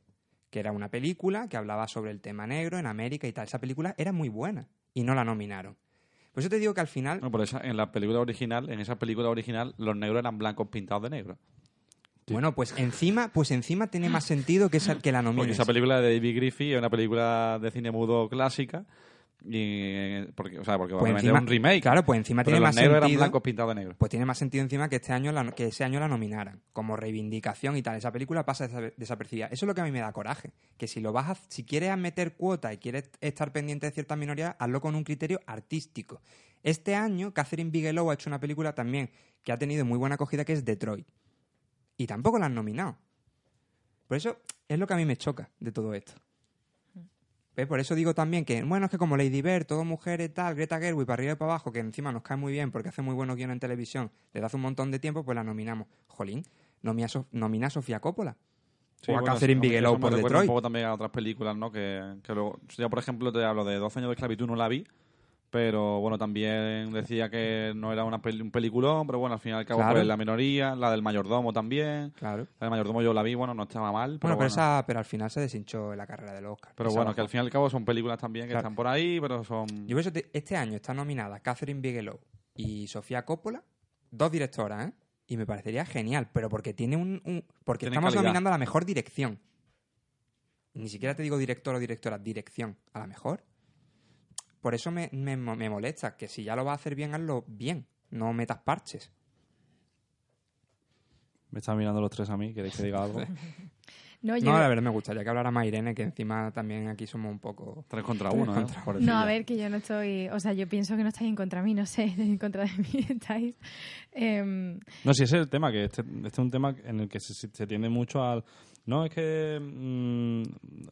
que era una película que hablaba sobre el tema negro en América y tal. Esa película era muy buena y no la nominaron. Por eso te digo que al final...
No, por esa, en la película original, en esa película original, los negros eran blancos pintados de negro.
Bueno, pues encima, pues encima tiene más sentido que, esa, que la
Porque
nomines.
esa película de David Griffith es una película de cine mudo clásica. Y, porque, o sea, porque
Pues encima-
un remake.
Claro, pues encima tiene
los
más sentido.
blancos pintados de negro.
Pues tiene más sentido encima que este año la- que ese año la nominaran como reivindicación y tal. Esa película pasa desa- desapercibida. Eso es lo que a mí me da coraje, que si lo vas a, si quieres meter cuota y quieres estar pendiente de ciertas minorías, hazlo con un criterio artístico. Este año Catherine Bigelow ha hecho una película también que ha tenido muy buena acogida que es Detroit. Y tampoco la han nominado. Por eso es lo que a mí me choca de todo esto. ¿Ves? Por eso digo también que, bueno, es que como Lady Bird, todo mujeres tal, Greta Gerwig para arriba y para abajo, que encima nos cae muy bien porque hace muy buenos guiones en televisión desde hace un montón de tiempo, pues la nominamos. Jolín, nomina nomina a Sofía Coppola.
Sí,
o a
bueno,
Catherine
sí,
Bigelow por Detroit.
un poco también a otras películas, ¿no? Que, que luego, yo, por ejemplo, te hablo de 12 años de esclavitud, no la vi, pero bueno, también decía que no era una peli- un peliculón, pero bueno, al fin y al cabo,
Claro.
pues la minoría, la del mayordomo también.
Claro.
La del mayordomo yo la vi, bueno, no estaba mal, pero
Bueno, pero,
bueno.
esa, pero al final se deshinchó en la carrera del Oscar.
Pero bueno,
bajó.
que al fin y al cabo son películas también que
Claro.
están por ahí, pero son...
Yo eso te- este año está nominada Catherine Bigelow y Sofía Coppola, dos directoras, ¿eh? Y me parecería genial, pero porque tiene un... un- porque estamos
calidad.
nominando a la mejor dirección. Ni siquiera te digo director o directora, dirección. A la mejor. Por eso me, me, me molesta, que si ya lo vas a hacer bien, hazlo bien. No metas parches.
Me están mirando los tres a mí, ¿queréis que diga algo? [LAUGHS]
No, yo,
No, la verdad me gustaría que hablara más Irene, que encima también aquí somos un poco...
Tres contra uno, ¿eh?
no, a ver, que yo no estoy. O sea, yo pienso que no estáis en contra de mí, no sé, [LAUGHS] en contra de mí estáis. em,
No, sí, ese es el tema, que este, este es un tema en el que se, se tiende mucho al... No, es que mm,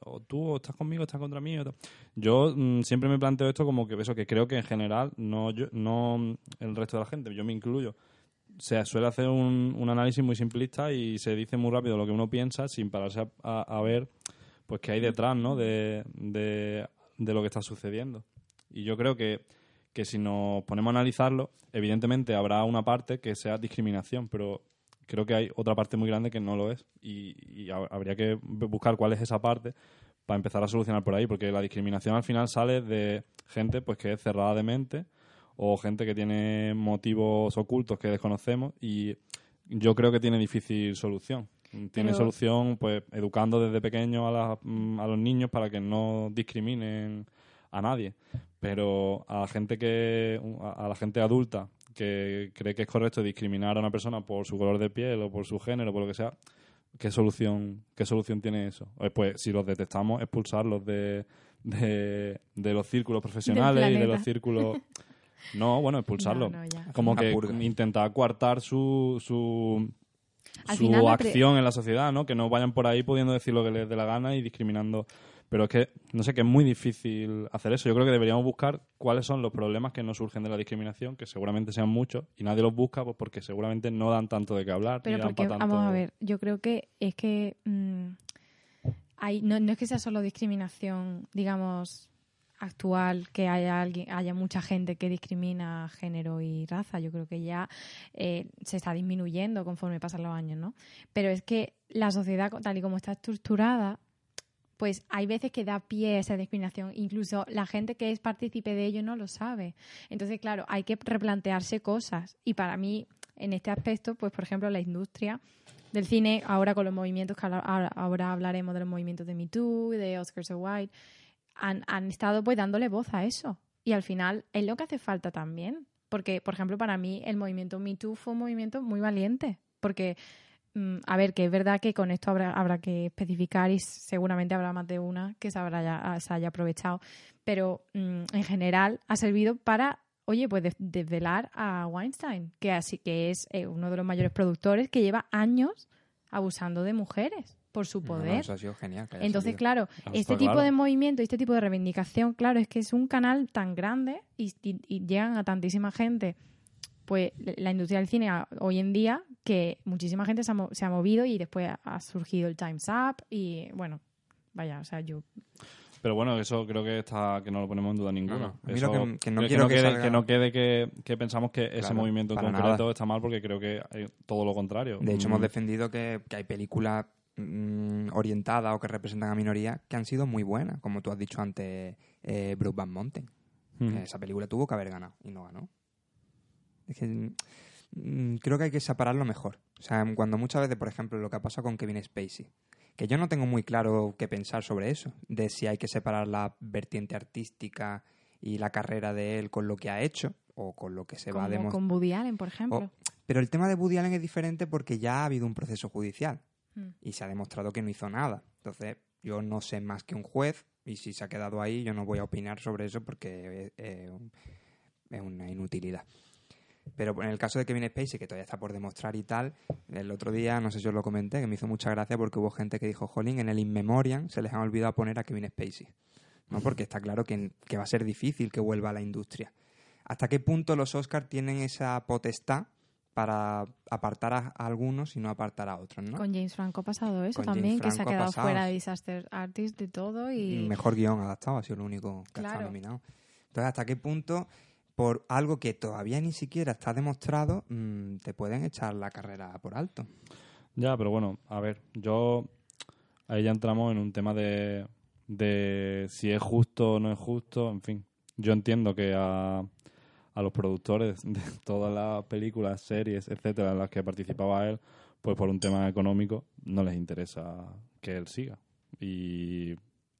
o tú o estás conmigo, estás contra mí. o tal. Yo mm, siempre me planteo esto como que eso, que creo que en general, no, yo, no el resto de la gente, yo me incluyo, se suele hacer un, un análisis muy simplista y se dice muy rápido lo que uno piensa sin pararse a, ver pues qué hay detrás ¿no? de, de, lo que está sucediendo. Y yo creo que, que si nos ponemos a analizarlo, evidentemente habrá una parte que sea discriminación, pero creo que hay otra parte muy grande que no lo es. Y, y ha- habría que buscar cuál es esa parte para empezar a solucionar por ahí, porque la discriminación al final sale de gente pues que es cerrada de mente o gente que tiene motivos ocultos que desconocemos y yo creo que tiene difícil solución. Tiene
Pero-
solución pues educando desde pequeño a, las- mm, a los niños para que no discriminen a nadie. Pero a la gente que a la gente adulta que cree que es correcto discriminar a una persona por su color de piel o por su género, por lo que sea, ¿qué solución, qué solución tiene eso? Eh, Pues si los detectamos, expulsarlos de, de, de los círculos profesionales y de los círculos... [LAUGHS] No, bueno, expulsarlos.
No, no, ya.
Como que intentar coartar su, su,
Al
su
final
acción en la sociedad, ¿no? Que no vayan por ahí pudiendo decir lo que les dé la gana y discriminando. Pero es que, no sé, que es muy difícil hacer eso. Yo creo que deberíamos buscar cuáles son los problemas que no surgen de la discriminación, que seguramente sean muchos, y nadie los busca pues porque seguramente no dan tanto de qué hablar.
Pero
ni dan
porque,
pa' tanto-
vamos a ver, yo creo que es que mm, hay, no, no es que sea solo discriminación, digamos, actual, que haya alguien, haya mucha gente que discrimina género y raza. Yo creo que ya eh, se está disminuyendo conforme pasan los años, ¿no? Pero es que la sociedad, tal y como está estructurada, pues hay veces que da pie a esa discriminación. Incluso la gente que es partícipe de ello no lo sabe. Entonces, claro, hay que replantearse cosas. Y para mí, en este aspecto, pues por ejemplo, la industria del cine, ahora con los movimientos, que ahora, hablaremos de los movimientos de Me Too, de Oscar So White, han, han estado pues dándole voz a eso. Y al final es lo que hace falta también. Porque, por ejemplo, para mí el movimiento Me Too fue un movimiento muy valiente. Porque, mm, a ver, que es verdad que con esto habrá, habrá que especificar y seguramente habrá más de una que se, habrá ya- se haya aprovechado. Pero mm, en general ha servido para, oye, pues des- desvelar a Weinstein, que así que es eh, uno de los mayores productores que lleva años abusando de mujeres por su
No, no,
poder.
eso ha sido genial. que haya
Entonces,
salido.
claro, este tipo
claro.
de movimiento y este tipo de reivindicación, claro, es que es un canal tan grande y, y- y llegan a tantísima gente. Pues la industria del cine hoy en día, que muchísima gente se ha, mo- se ha movido y después ha- surgido el Time's Up y bueno, vaya, o sea, yo...
Pero bueno, eso creo que está que no lo ponemos en duda ninguna.
No,
Eso-
que- que no
que
quiero que
quede,
salga-
no quede que, que pensamos que ese movimiento en concreto
nada.
está mal porque creo que hay todo lo contrario.
De hecho,
Mm,
hemos defendido que, que hay películas mm, orientadas o que representan a minorías que han sido muy buenas, como tú has dicho antes, eh, Brokeback Mountain.
mm.
Que Esa película tuvo que haber ganado y no ganó. Es que mm, creo que hay que separarlo mejor. O sea, cuando muchas veces, por ejemplo, lo que ha pasado con Kevin Spacey, que yo no tengo muy claro qué pensar sobre eso, de si hay que separar la vertiente artística y la carrera de él con lo que ha hecho o con lo que se va a
Como
demostrar.
con Woody Allen, por ejemplo.
O- pero el tema de Woody Allen es diferente porque ya ha habido un proceso judicial
Mm.
y se ha demostrado que no hizo nada. Entonces, yo no sé más que un juez y si se ha quedado ahí, yo no voy a opinar sobre eso porque es, es un- es una inutilidad. Pero en el caso de Kevin Spacey, que todavía está por demostrar y tal, el otro día, no sé si os lo comenté, que me hizo mucha gracia porque hubo gente que dijo, jolín, en el In Memoriam se les ha olvidado poner a Kevin Spacey. ¿no? Porque está claro que, que va a ser difícil que vuelva a la industria. ¿Hasta qué punto los Oscars tienen esa potestad para apartar a, algunos y no apartar a otros? ¿no?
Con James Franco ha pasado eso
Con
también, que se ha
ha
quedado
pasado,
fuera de. Disaster Artist de todo y...
Mejor guion adaptado ha sido lo único que ha
Claro.
estado nominado. Entonces, ¿hasta qué punto, por algo que todavía ni siquiera está demostrado, mm, te pueden echar la carrera por alto?
Ya, pero bueno, a ver, yo ahí ya entramos en un tema de, de si es justo o no es justo, en fin. Yo entiendo que a, a los productores de [LAUGHS] todas las películas, series, etcétera, en las que participaba él, pues por un tema económico no les interesa que él siga. Y,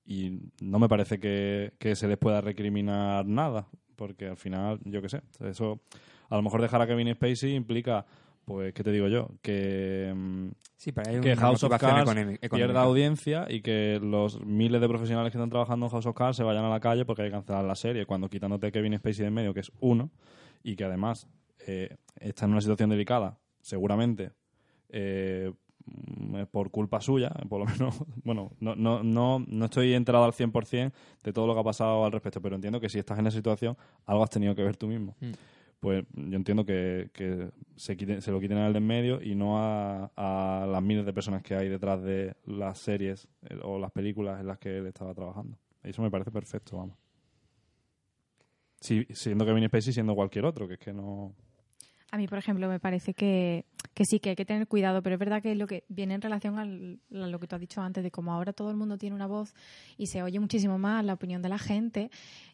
y no me parece que, que se les pueda recriminar nada, porque al final, yo qué sé, eso a lo mejor dejar a Kevin Spacey implica, pues, ¿qué te digo yo? Que... mm,
Sí, pero hay
que House of Cards
económica.
pierda audiencia y que los miles de profesionales que están trabajando en House of Cards se vayan a la calle porque hay que cancelar la serie, cuando quitándote Kevin Spacey de en medio, que es uno, y que además eh, está en una situación delicada, seguramente, eh, por culpa suya, por lo menos, [LAUGHS] bueno, no, no, no, no estoy enterado al 100% de todo lo que ha pasado al respecto, pero entiendo que si estás en esa situación, algo has tenido que ver tú mismo.
Mm.
Pues yo entiendo que, que se, quiten- se lo quiten al de en medio y no a, a las miles de personas que hay detrás de las series eh, o las películas en las que él estaba trabajando. Eso me parece perfecto, vamos. Sí, siendo Kevin Spacey, siendo cualquier otro, que es que no...
A mí, por ejemplo, me parece que, que sí, que hay que tener cuidado, pero es verdad que lo que viene en relación al- a lo que tú has dicho antes, de cómo ahora todo el mundo tiene una voz y se oye muchísimo más la opinión de la gente,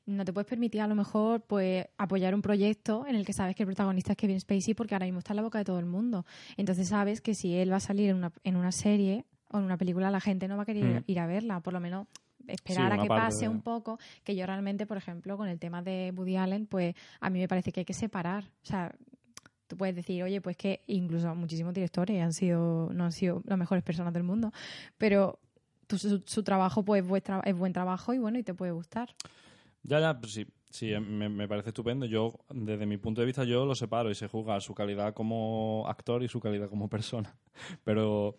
no te puedes permitir a lo mejor pues apoyar un proyecto en el que sabes que el protagonista es Kevin Spacey porque ahora mismo está en la boca de todo el mundo. Entonces sabes que si él va a salir en una, en una serie o en una película, la gente no va a querer
Mm.
ir a verla, por lo menos esperar a que pase
de-
un poco, que yo realmente, por ejemplo, con el tema de Woody Allen, pues a mí me parece que hay que separar. O sea, tú puedes decir, oye, pues que incluso muchísimos directores han sido, no han sido las mejores personas del mundo, pero su, su trabajo pues es buen, trabajo y bueno, y te puede gustar.
Ya, ya, pues sí, sí, eh, me, me parece estupendo. Yo, desde mi punto de vista, yo lo separo y se juzga su calidad como actor y su calidad como [LAUGHS] persona. Pero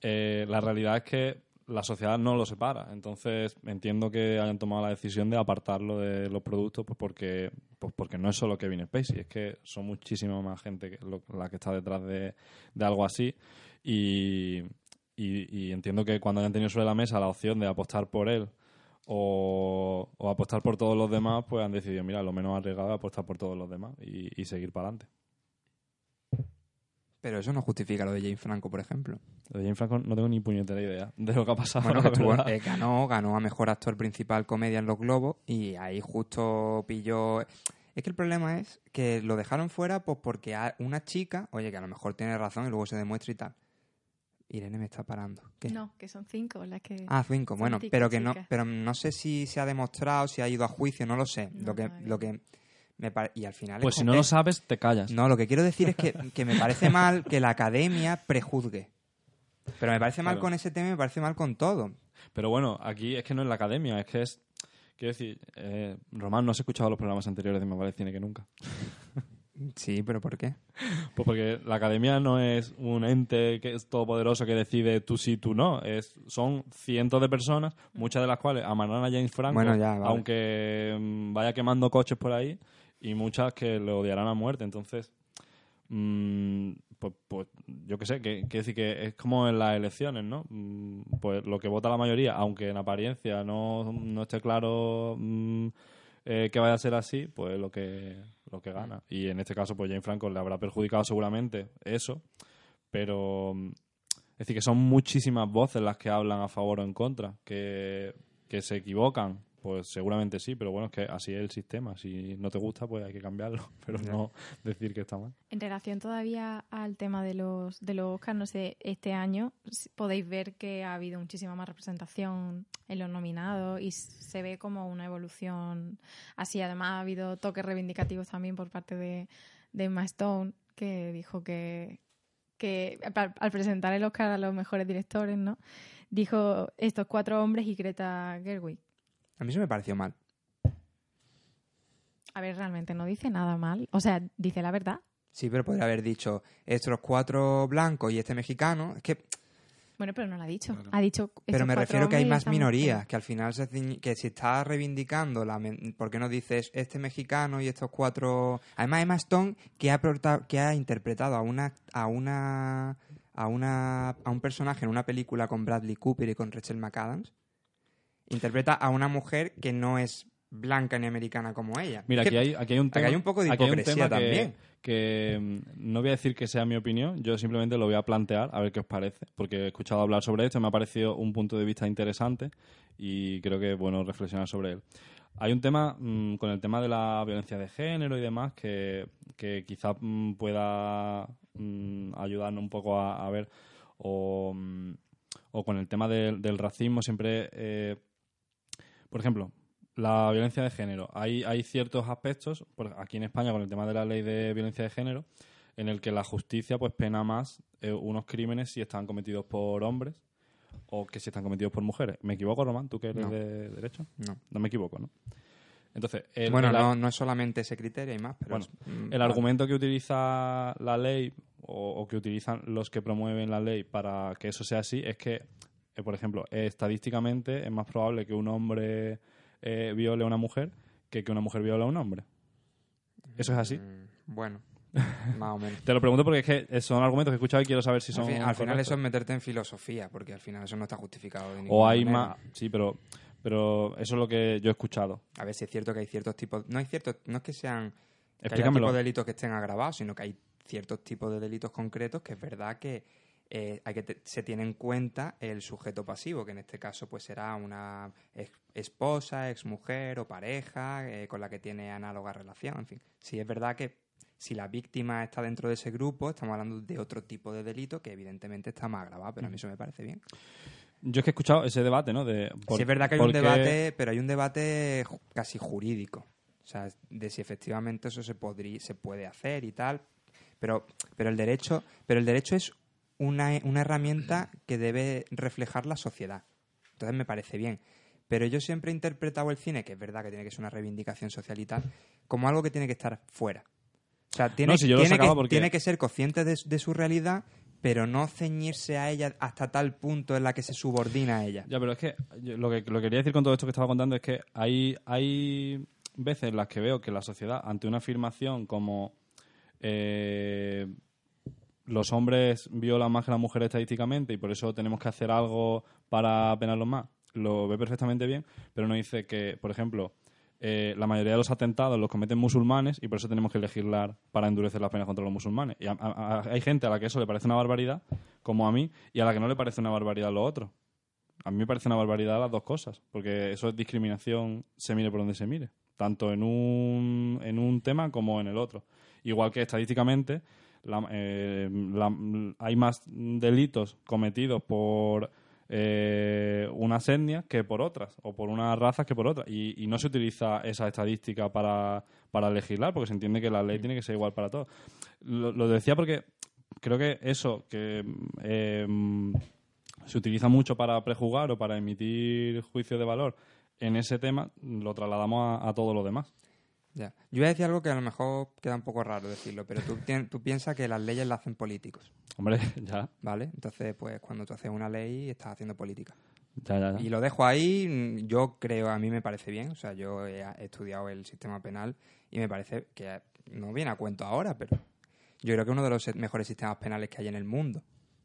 eh, la realidad es que la sociedad no lo separa. Entonces, entiendo que hayan tomado la decisión de apartarlo de los productos pues porque, pues porque no es solo Kevin Spacey, es que son muchísima más gente que lo- la que está detrás de, de algo así. Y, y- entiendo que cuando hayan tenido sobre la mesa la opción de apostar por él o, o apostar por todos los demás, pues han decidido, mira, lo menos arriesgado es apostar por todos los demás y, y seguir para adelante.
Pero eso no justifica lo de James Franco, por ejemplo.
De James Franco no tengo ni puñetera idea de lo que ha pasado.
Bueno, que
verdad.
eh, ganó, ganó a mejor actor principal comedia en los Globos y ahí justo pilló. Es que el problema es que lo dejaron fuera pues porque a una chica, oye, que a lo mejor tiene razón y luego se demuestra y tal. Irene me está parando. ¿Qué?
No, que son cinco las que...
Ah, cinco, bueno, pero que no, pero no sé si se ha demostrado, si ha ido a juicio, no lo sé.
No,
lo que, lo
no.
que me y al final
Pues
es
si no lo
es-
sabes, te callas.
no, lo que quiero decir es que, que me parece mal que la academia prejuzgue. Pero me parece mal
Claro.
con ese tema y me parece mal con todo.
Pero bueno, aquí es que no es la academia, es que es... Quiero decir, eh, Román, no has escuchado los programas anteriores de Me Vale Cine que nunca. [LAUGHS]
Sí, pero ¿por qué?
Pues porque la academia no es un ente que es todopoderoso que decide tú sí, tú no. Es, son cientos de personas, muchas de las cuales amarán a James Franco,
Bueno, ya, vale.
aunque mm, vaya quemando coches por ahí, y muchas que le odiarán a muerte. Entonces, mm, pues, pues yo qué sé, que, decir que es como en las elecciones, ¿no? Mm, Pues lo que vota la mayoría, aunque en apariencia no, no esté claro mm, eh, que vaya a ser así, pues lo que, lo que gana. Y en este caso, pues Jane Franco le habrá perjudicado seguramente eso, pero es decir, que son muchísimas voces las que hablan a favor o en contra, que, que se equivocan. Pues seguramente sí, pero bueno, es que así es el sistema. Si no te gusta, pues hay que cambiarlo, [LAUGHS] pero no decir que está mal.
En relación todavía al tema de los de los Oscars, no sé, este año podéis ver que ha habido muchísima más representación en los nominados y se ve como una evolución así. Además ha habido toques reivindicativos también por parte de, de Emma Stone, que dijo que, que al, al presentar el Oscar a los mejores directores, ¿no? Dijo estos cuatro hombres y Greta Gerwig.
A mí eso me pareció mal.
A ver, realmente no dice nada mal. O sea, dice la verdad.
Sí, pero podría haber dicho estos cuatro blancos y este mexicano. Es que,
Bueno, pero no lo ha dicho. Ha dicho.
pero me refiero que hay más minorías, que al final se que si está reivindicando la, men- ¿por qué no dices este mexicano y estos cuatro? Además Emma Stone que ha que ha interpretado a una a una a una a un personaje en una película con Bradley Cooper y con Rachel McAdams. Interpreta a una mujer que no es blanca ni americana como ella.
Mira, aquí hay, aquí hay un
aquí
tema.
hay un poco de
aquí hay un
hipocresía
tema
también.
Que, mm, no voy a decir que sea mi opinión, yo simplemente lo voy a plantear a ver qué os parece, porque he escuchado hablar sobre esto y me ha parecido un punto de vista interesante y creo que es bueno reflexionar sobre él. Hay un tema mm, con el tema de la violencia de género y demás que, que quizá mm, pueda ayudarnos un poco a, a ver o, o con el tema del- del racismo siempre eh, por ejemplo, la violencia de género. Hay, hay ciertos aspectos, por- aquí en España con el tema de la ley de violencia de género, en el que la justicia pues pena más eh, unos crímenes si están cometidos por hombres o que si están cometidos por mujeres. ¿Me equivoco, Román? ¿Tú que eres
No.
de derecho?
No.
No me equivoco, ¿no? Entonces, el,
bueno,
el-
no, no es solamente ese criterio, hay más, pero
Bueno,
es- mm,
el
vale.
argumento que utiliza la ley o, o que utilizan los que promueven la ley para que eso sea así es que, eh, por ejemplo, eh, estadísticamente es más probable que un hombre eh, viole a una mujer que que una mujer viole a un hombre. ¿Eso es así?
Mm, Bueno, [LAUGHS] más o menos.
Te lo pregunto porque es que son argumentos que he escuchado y quiero saber si son
al, fin- al final eso es meterte en filosofía, porque al final eso no está justificado de
O
ninguna
hay
manera.
más... Sí, pero, pero eso es lo que yo he escuchado.
A ver si es cierto que hay ciertos tipos... No hay ciertos... No es que sean... Que tipos de delitos que estén agravados, sino que hay ciertos tipos de delitos concretos que es verdad que eh, hay que te- se tiene en cuenta el sujeto pasivo, que en este caso pues será una ex- esposa, exmujer o pareja eh, con la que tiene análoga relación. En fin, sí es verdad que si la víctima está dentro de ese grupo, estamos hablando de otro tipo de delito que evidentemente está más agravado, pero a mí eso me parece bien.
Yo es que he escuchado ese debate, ¿no? De, por-
sí es verdad que hay un debate, pero hay un debate casi jurídico. O sea, de si efectivamente eso se podría, se puede hacer y tal. Pero, pero el derecho, pero el derecho es una, una herramienta que debe reflejar la sociedad. Entonces me parece bien. Pero yo siempre he interpretado el cine, que es verdad que tiene que ser una reivindicación social y tal, como algo que tiene que estar fuera. O sea, tiene,
No, si
tiene, que,
porque-
tiene que ser consciente de, de su realidad, pero no ceñirse a ella hasta tal punto en la que se subordina a ella.
Ya, pero es que lo que lo que quería decir con todo esto que estaba contando es que hay, hay veces en las que veo que la sociedad, ante una afirmación como eh, los hombres violan más que las mujeres estadísticamente y por eso tenemos que hacer algo para penarlos más, lo ve perfectamente bien, pero no dice que, por ejemplo, eh, la mayoría de los atentados los cometen musulmanes y por eso tenemos que legislar para endurecer las penas contra los musulmanes. Y a- hay gente a la que eso le parece una barbaridad, como a mí, y a la que no le parece una barbaridad lo otro. A mí me parece una barbaridad las dos cosas, porque eso es discriminación, se mire por donde se mire, tanto en un, en un tema como en el otro. Igual que estadísticamente la- eh, la- hay más delitos cometidos por eh, unas etnias que por otras, o por unas razas que por otras. Y, y no se utiliza esa estadística para, para legislar, porque se entiende que la ley tiene que ser igual para todos. Lo, lo decía porque creo que eso, que eh, se utiliza mucho para prejuzgar o para emitir juicios de valor en ese tema, lo trasladamos a, a todo lo demás.
Ya. Yo voy a decir algo que a lo mejor queda un poco raro decirlo, pero tú, tú piensas que las leyes las hacen políticos,
Hombre, [LAUGHS] ya,
¿vale? Entonces, pues cuando tú haces una ley, estás haciendo política.
ya, ya. ya.
Y lo dejo ahí, mm, yo creo, a mí me parece bien, o sea, yo he, estudiado el sistema penal y me parece que no viene a cuento ahora, pero yo creo que uno de los mejores sistemas penales que hay en el mundo,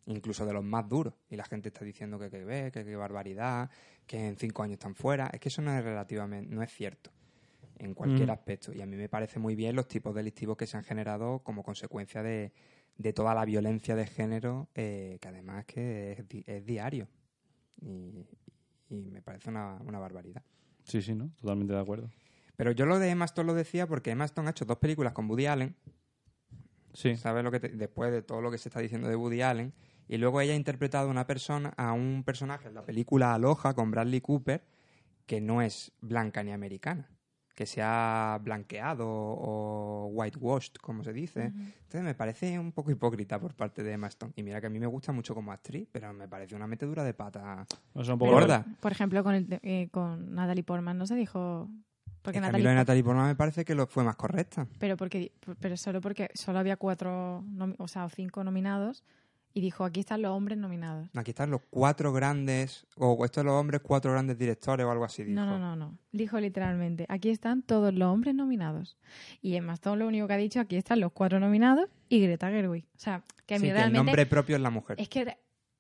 incluso de los más duros. Y la gente está diciendo que qué ve, que qué barbaridad, que en cinco años están fuera. Es que eso no es relativamente, no es cierto en cualquier
Mm.
aspecto. Y a mí me parece muy bien los tipos delictivos que se han generado como consecuencia de, de toda la violencia de género, eh, que además que es, di- es diario. Y, y me parece una, una barbaridad.
Sí, sí, ¿no? Totalmente de acuerdo.
Pero yo lo de Emma Stone lo decía porque Emma Stone ha hecho dos películas con Woody Allen,
Sí.
¿sabes lo que te- después de todo lo que se está diciendo de Woody Allen? Y luego ella ha interpretado a una persona, a un personaje en la película Aloha con Bradley Cooper, que no es blanca ni americana, que se ha blanqueado o whitewashed, como se dice. Entonces me parece un poco hipócrita por parte de Emma Stone. Y mira que a mí me gusta mucho como actriz, pero me parece una metedura de pata.
O sea, un poco
gorda.
Por ejemplo, con, el, de- eh, con Natalie Portman no se dijo... Porque
Es que a mí
Natalie
lo de Natalie Portman me parece que lo fue más correcta.
pero porque pero solo porque solo había cuatro o sea o cinco nominados y dijo aquí están los hombres nominados
Aquí están los cuatro grandes, o estos los hombres, cuatro grandes directores o algo así. Dijo.
no no no no dijo literalmente aquí están todos los hombres nominados y Emma Stone lo único que ha dicho aquí están los cuatro nominados y Greta Gerwig o sea que a mí
Sí, que el
realmente
nombre propio es la mujer.
es que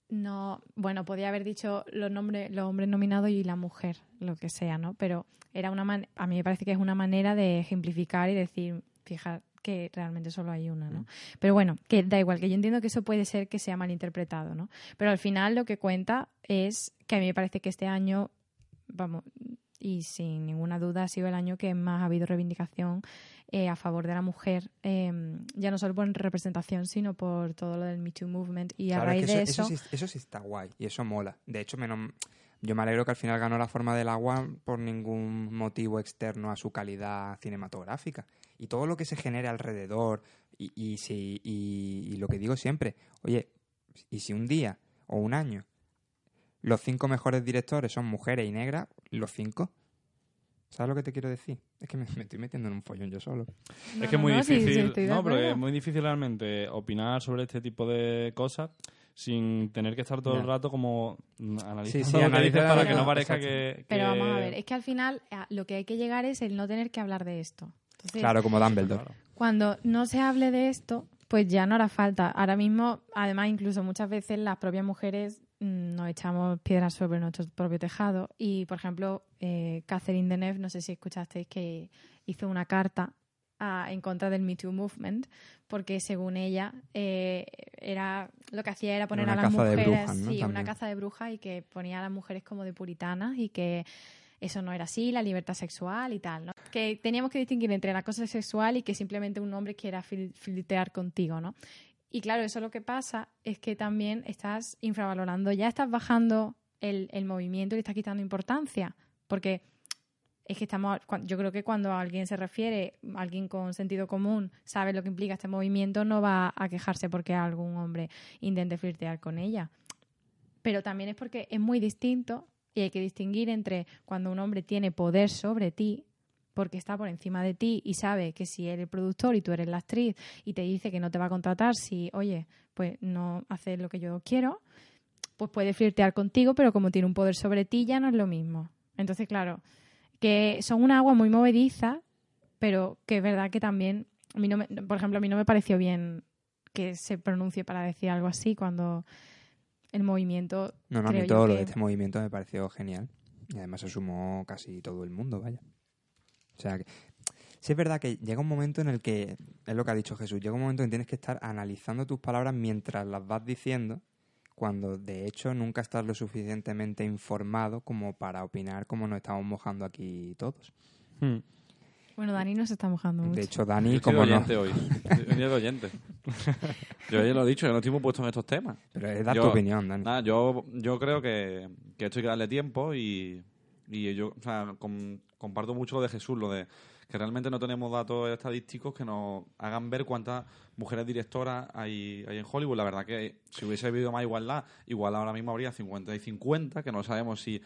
no bueno podía haber dicho los nombres los hombres nominados y la mujer lo que sea no pero era una man- a mí me parece que es una manera de ejemplificar y decir fijar que realmente solo hay una, ¿no? Pero bueno, que da igual, que yo entiendo que eso puede ser que sea malinterpretado, ¿no? Pero al final lo que cuenta es que a mí me parece que este año, vamos, y sin ninguna duda ha sido el año que más ha habido reivindicación eh, a favor de la mujer, eh, ya no solo por representación, sino por todo lo del Me Too Movement. Y a
Claro, es
raíz de
eso,
eso...
eso sí, eso sí está guay y eso mola. De hecho, menos, yo me alegro que al final ganó la forma del agua por ningún motivo externo a su calidad cinematográfica. Y todo lo que se genere alrededor, y, y, si, y, y lo que digo siempre, oye, y si un día o un año los cinco mejores directores son mujeres y negras, los cinco, ¿sabes lo que te quiero decir? Es que me, me estoy metiendo en un follón yo solo.
No,
es que es
no,
muy
no, sí, sí,
difícil. no, pero es muy difícil realmente opinar sobre este tipo de cosas sin tener que estar todo el rato como mm, analizando
Sí, sí,
para
la-
que no parezca que,
Pero vamos a ver, es que al final a- lo que hay que llegar es el no tener que hablar de esto. Entonces,
Claro, como Dumbledore.
Claro.
cuando no se hable de esto, pues ya no hará falta. Ahora mismo, además, incluso muchas veces las propias mujeres mm, nos echamos piedras sobre nuestro propio tejado. Y, por ejemplo, eh, Catherine Deneuve, no sé si escuchasteis que hizo una carta a- en contra del Me Too Movement, porque según ella, eh, era lo que hacía era poner
Una
a las
caza de
mujeres,
brujas, ¿no?
sí, una
También.
caza de brujas y que ponía a las mujeres como de puritanas y que eso no era así, la libertad sexual y tal, ¿no? Que teníamos que distinguir entre la cosa sexual y que simplemente un hombre quiera fil- flirtear contigo, ¿no? Y claro, eso lo que pasa es que también estás infravalorando, ya estás bajando el, el movimiento y le estás quitando importancia, porque es que estamos, yo creo que cuando alguien se refiere, alguien con sentido común sabe lo que implica este movimiento, no va a quejarse porque algún hombre intente flirtear con ella. Pero también es porque es muy distinto y hay que distinguir entre cuando un hombre tiene poder sobre ti, porque está por encima de ti y sabe que si eres el productor y tú eres la actriz y te dice que no te va a contratar si, oye, pues no haces lo que yo quiero, pues puede flirtear contigo, pero como tiene un poder sobre ti ya no es lo mismo. Entonces, claro, que son una agua muy movediza, pero que es verdad que también, a mí no me- por ejemplo, a mí no me pareció bien que se pronuncie para decir algo así cuando el movimiento
No, no, a mí todo lo
que-
de este movimiento me pareció genial. Y además se sumó casi todo el mundo, vaya. O sea que. Sí es verdad que llega un momento en el que, es lo que ha dicho Jesús, llega un momento en que tienes que estar analizando tus palabras mientras las vas diciendo, cuando de hecho nunca estás lo suficientemente informado como para opinar como nos estamos mojando aquí todos.
Hmm.
Bueno, Dani nos está mojando mucho.
De hecho,
Yo
Dani, como no...
hoy. Estoy de oyente. Yo ya lo he dicho, yo no estoy muy puesto en estos temas.
Pero es dar
Yo-
tu opinión, Dani.
Nada, yo, yo creo que, que esto hay que darle tiempo y, y yo o sea, com- comparto mucho lo de Jesús, lo de que realmente no tenemos datos estadísticos que nos hagan ver cuántas mujeres directoras hay, hay en Hollywood. La verdad que si hubiese habido más igualdad, igual ahora mismo habría 50 y 50, que no sabemos si,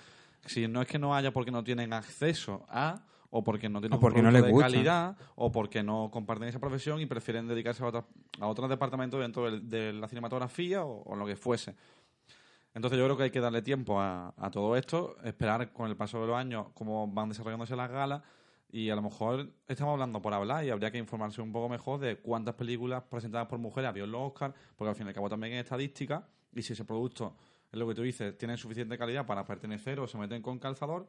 si no es que no haya porque no tienen acceso a o porque no tienen
O porque
un
no les
de
gusta.
calidad o porque no comparten esa profesión y prefieren dedicarse a, a otros departamentos dentro del- de, la cinematografía o, o lo que fuese. Entonces yo creo que hay que darle tiempo a, a todo esto, esperar con el paso de los años cómo van desarrollándose las galas, Y a lo mejor estamos hablando por hablar y habría que informarse un poco mejor de cuántas películas presentadas por mujeres había en los Oscar, porque al fin y al cabo también es estadística. Y si ese producto, es lo que tú dices, tiene suficiente calidad para pertenecer o se meten con calzador,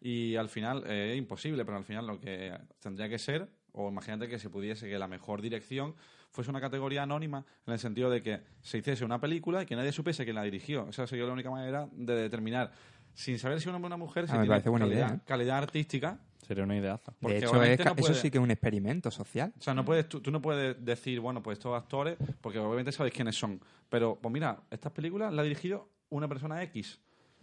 y al final eh, es imposible, pero al final lo que tendría que ser, o imagínate que se pudiese que la mejor dirección fuese una categoría anónima, en el sentido de que se hiciese una película y que nadie supiese quién la dirigió. Esa sería la única manera de determinar, sin saber si un hombre o una mujer, si
Ah,
tiene calidad,
idea, ¿eh?
calidad artística.
Sería una ideaza.
Porque
de hecho, es eso sí que es un experimento social.
O sea, no puedes, tú, tú no puedes decir, bueno, pues estos actores, porque obviamente sabéis quiénes son. Pero, pues mira, estas películas la ha dirigido una persona X,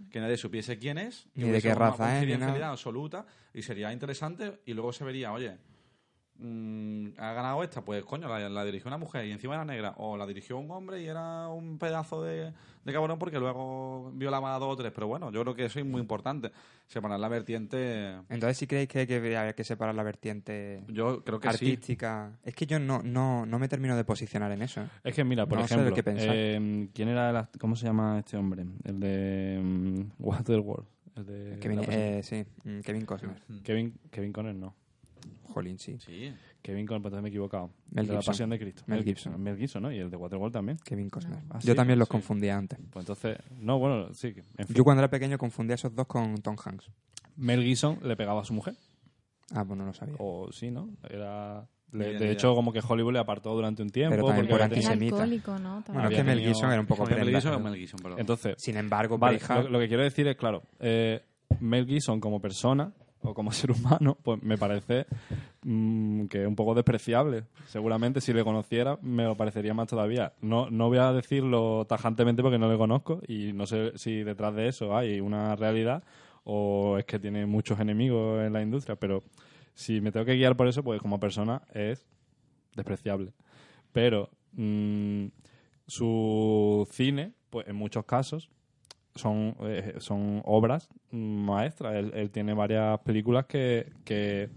que nadie supiese quién es, que
Ni de qué
una
raza es, ni nada.
absoluta, y sería interesante, y luego se vería, oye, mm, ha ganado esta, pues coño, la, la dirigió una mujer y encima era negra, o la dirigió un hombre y era un pedazo de, de cabrón porque luego violaba a dos o tres. Pero bueno, yo creo que eso es muy importante, separar la vertiente...
Entonces, ¿sí creéis que, que habría que separar la vertiente
Yo creo que sí.
artística? Es que yo no, no, no me termino de posicionar en eso. ¿eh?
Es que mira, por
No sé de
ejemplo,
qué
eh, ¿quién era el cómo se llama este hombre? El de mm, Waterworld, el de
Kevin, eh, sí, mm, Kevin Costner.
Kevin Kevin Conner no.
Jolín, sí.
Sí.
Kevin pues entonces me he equivocado.
Mel
el de la
Gibson.
Pasión de Cristo.
Mel
Mel
Gibson.
Mel Gibson, ¿no? Y el de Waterworld también.
Kevin Costner.
Ah,
yo
sí,
también los
sí.
confundía antes.
Pues entonces, no, bueno, sí, en fin.
Yo cuando era pequeño confundía esos dos con Tom Hanks.
Mel Gibson le pegaba a su mujer.
Ah, pues no lo sabía.
O sí, ¿no? Era... le-
Bien,
de hecho, como que Hollywood le apartó durante un tiempo.
Pero también
porque
por
había tenido-
Era
antisemita.
alcohólico, ¿no? También.
Bueno, es
había
que Mel
tenido-
Gibson era un poco
Mel
prenda.
Gibson o Mel Gibson, perdón.
Entonces,
Sin embargo,
Vale, lo, lo que quiero decir es, claro, eh, Mel Gibson como persona o como [LAUGHS] ser humano, pues me parece mm, que es un poco despreciable. Seguramente si le conociera me lo parecería más todavía. No, no voy a decirlo tajantemente porque no le conozco y no sé si detrás de eso hay una realidad o es que tiene muchos enemigos en la industria, pero si me tengo que guiar por eso, pues como persona es despreciable. Pero mm, su cine, pues en muchos casos, son, eh, son obras maestras. Él, él tiene varias películas que, que,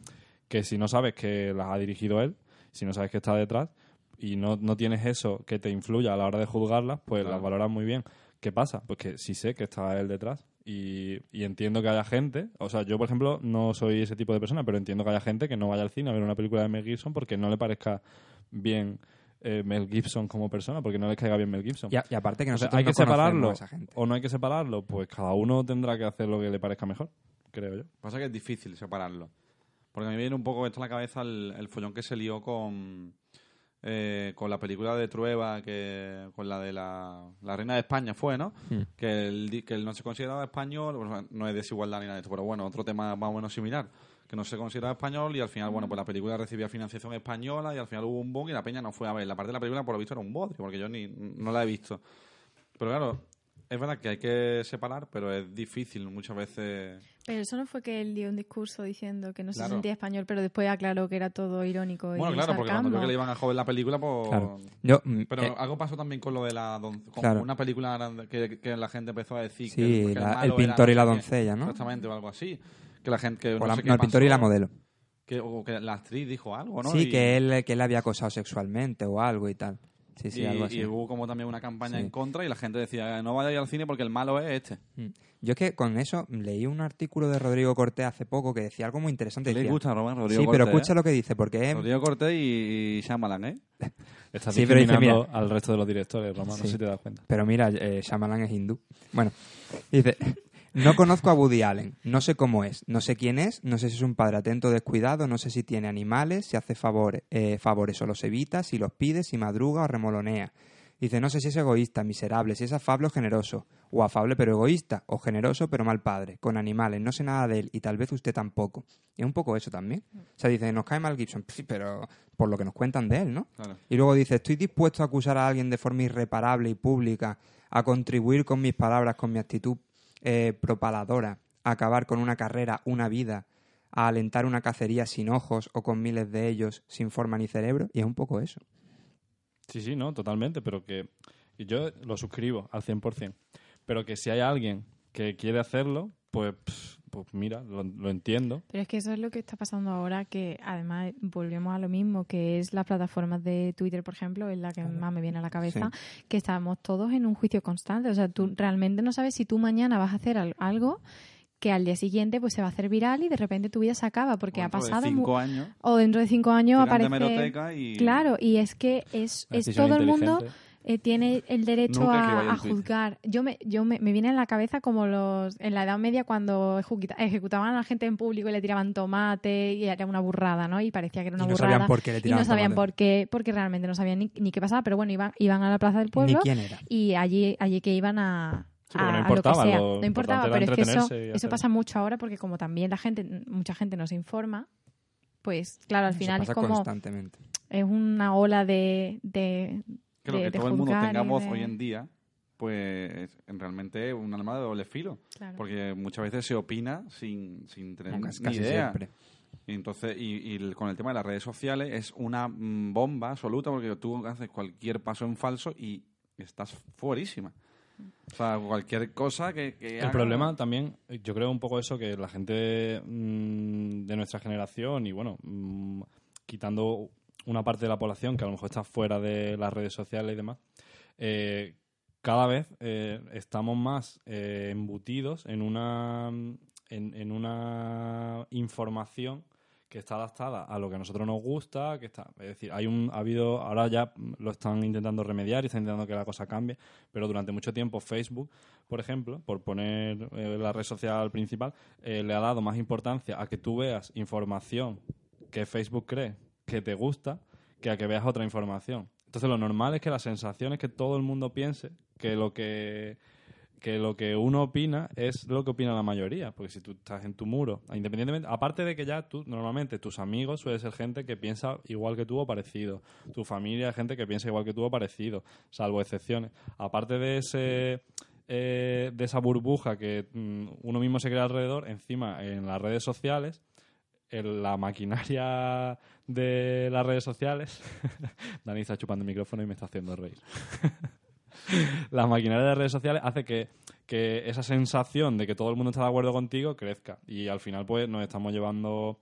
que si no sabes que las ha dirigido él, si no sabes que está detrás, y no, no tienes eso que te influya a la hora de juzgarlas, pues
Claro.
las valoras muy bien. ¿Qué pasa? Pues que sí sé que está él detrás y, y entiendo que haya gente, o sea, yo por ejemplo no soy ese tipo de persona, pero entiendo que haya gente que no vaya al cine a ver una película de Mel Gibson porque no le parezca bien eh, Mel Gibson como persona, porque no le caiga bien Mel Gibson.
Y, a- y aparte que
O sea,
nosotros
¿Hay
no
que separarlo
a esa gente.
o no hay que separarlo? Pues cada uno tendrá que hacer lo que le parezca mejor, creo yo.
Pasa que es difícil separarlo. Porque a mí me viene un poco esto a la cabeza el, el follón que se lió con, eh, con la película de Trueba, que, con la de la, la Reina de España fue, ¿no?
Hmm.
Que, él, que él no se consideraba español, no es desigualdad ni nada de esto, pero bueno, otro tema más o menos similar. Que no se consideraba español y al final, bueno, pues la película recibía financiación española y al final hubo un boom y la peña no fue a ver. La parte de la película, por lo visto, era un bodrio, porque yo ni no la he visto. Pero claro, es verdad que hay que separar, pero es difícil muchas veces.
Pero eso no fue que él dio un discurso diciendo que no se
Claro.
sentía español, pero después aclaró que era todo irónico y
Bueno, claro, porque cuando vio que le iban a joder la película, pues...
Claro. Yo, mm,
Pero
eh,
algo pasó también con lo de la don- con
Claro.
una película que, que la gente empezó a decir
Sí,
que, el-
la- El
era
pintor y
no
la doncella, ¿no?
Exactamente, o algo así. Que la gente... Que
o
no
la-
sé qué
no, el pintor y la modelo.
Que, o que la actriz dijo algo, ¿no?
Sí,
Y-
que él, que él había acosado sexualmente o algo y tal. Sí, sí,
y,
algo así.
y hubo como también una campaña
Sí.
en contra y la gente decía, no vayáis al cine porque el malo es este.
Mm. Yo es que con eso leí un artículo de Rodrigo Cortés hace poco que decía algo muy interesante.
Le
Decía-
gusta, Román, Rodrigo
sí, pero escucha
¿eh?
lo que dice, porque
Rodrigo Cortés y, Shyamalan, ¿eh? [LAUGHS]
Estás
Sí, pero dice,
discriminando al resto de los directores, Román, no sé si te das cuenta.
Pero mira, eh, Shyamalan es hindú. Bueno, dice, no conozco a Woody Allen, no sé cómo es, no sé quién es, no sé si es un padre atento o descuidado, no sé si tiene animales, si hace favores, eh, favores o los evita, si los pide, si madruga o remolonea. Dice, no sé si es egoísta, miserable, si es afable o generoso, o afable pero egoísta, o generoso pero mal padre, con animales, no sé nada de él y tal vez usted tampoco. Y es un poco eso también. O sea, dice, nos cae mal Gibson, sí, pero por lo que nos cuentan de él, ¿no?
Claro.
Y luego dice, estoy dispuesto a acusar a alguien de forma irreparable y pública, a contribuir con mis palabras, con mi actitud eh, propaladora, acabar con una carrera, una vida, a alentar una cacería sin ojos o con miles de ellos sin forma ni cerebro. Y es un poco eso.
Sí, sí, no, totalmente, pero que yo lo suscribo al 100%. Pero que si hay alguien que quiere hacerlo, pues, pues mira, lo, lo entiendo.
Pero es que eso es lo que está pasando ahora, que además volvemos a lo mismo, que es las plataformas de Twitter, por ejemplo, es la que más me viene a la cabeza, que estamos todos en un juicio constante. O sea, tú realmente no sabes si tú mañana vas a hacer al- algo que al día siguiente pues se va a hacer viral y de repente tu vida se acaba porque ha
dentro de
pasado
cinco años,
o dentro de cinco años aparece
hemeroteca y...
claro y es que es, es todo el mundo. Eh, tiene el derecho a, juzgar. Yo me, yo me, me viene en la cabeza como los en la Edad Media cuando ejecuta- ejecutaban a la gente en público y le tiraban tomate y era una burrada, ¿no? Y parecía que era
Y
una
no
burrada.
sabían por qué le
y
tiraban
no sabían
tomate.
por qué, porque realmente no sabían ni, ni qué pasaba, pero bueno, iban, iban a la plaza del pueblo
quién era.
y allí, allí que iban a,
Sí, porque no
a- lo que sea.
lo
no importaba, pero es que eso,
y
eso pasa mucho ahora porque como también la gente, mucha gente no se informa, pues claro, al final es como es una ola de, de,
Creo
de-
que
de
todo el mundo
juzgar
tenga
y
voz
de-
hoy en día, pues en realmente es un arma de doble filo.
Claro.
Porque muchas veces se opina sin, sin tener
Casi,
ni idea.
siempre.
Y entonces, y, y con el tema de las redes sociales es una mm, bomba absoluta porque tú haces cualquier paso en falso y estás fuerísima. O sea, cualquier cosa que, que
El
haga-
problema también, yo creo un poco eso, que la gente mm, de nuestra generación y bueno, mm, quitando una parte de la población que a lo mejor está fuera de las redes sociales y demás, eh, cada vez eh, estamos más eh, embutidos en una, en, una información que está adaptada a lo que a nosotros nos gusta, que está, es decir, hay un, ha habido, ahora ya lo están intentando remediar y están intentando que la cosa cambie, pero durante mucho tiempo Facebook, por ejemplo, por poner eh, la red social principal, le ha dado más importancia a que tú veas información que Facebook cree que te gusta que a que veas otra información. Entonces lo normal es que la sensación es que todo el mundo piense que lo que que lo que uno opina es lo que opina la mayoría, porque si tú estás en tu muro, independientemente, aparte de que ya tú, normalmente tus amigos suele ser gente que piensa igual que tú o parecido, tu familia gente que piensa igual que tú o parecido, salvo excepciones. Aparte de ese eh, de esa burbuja que mm, uno mismo se crea alrededor, encima en las redes sociales, en la maquinaria de las redes sociales, [LAUGHS] Dani está chupando el micrófono y me está haciendo reír. [LAUGHS] la maquinaria de redes sociales hace que, que esa sensación de que todo el mundo está de acuerdo contigo crezca. Y al final, pues, nos estamos llevando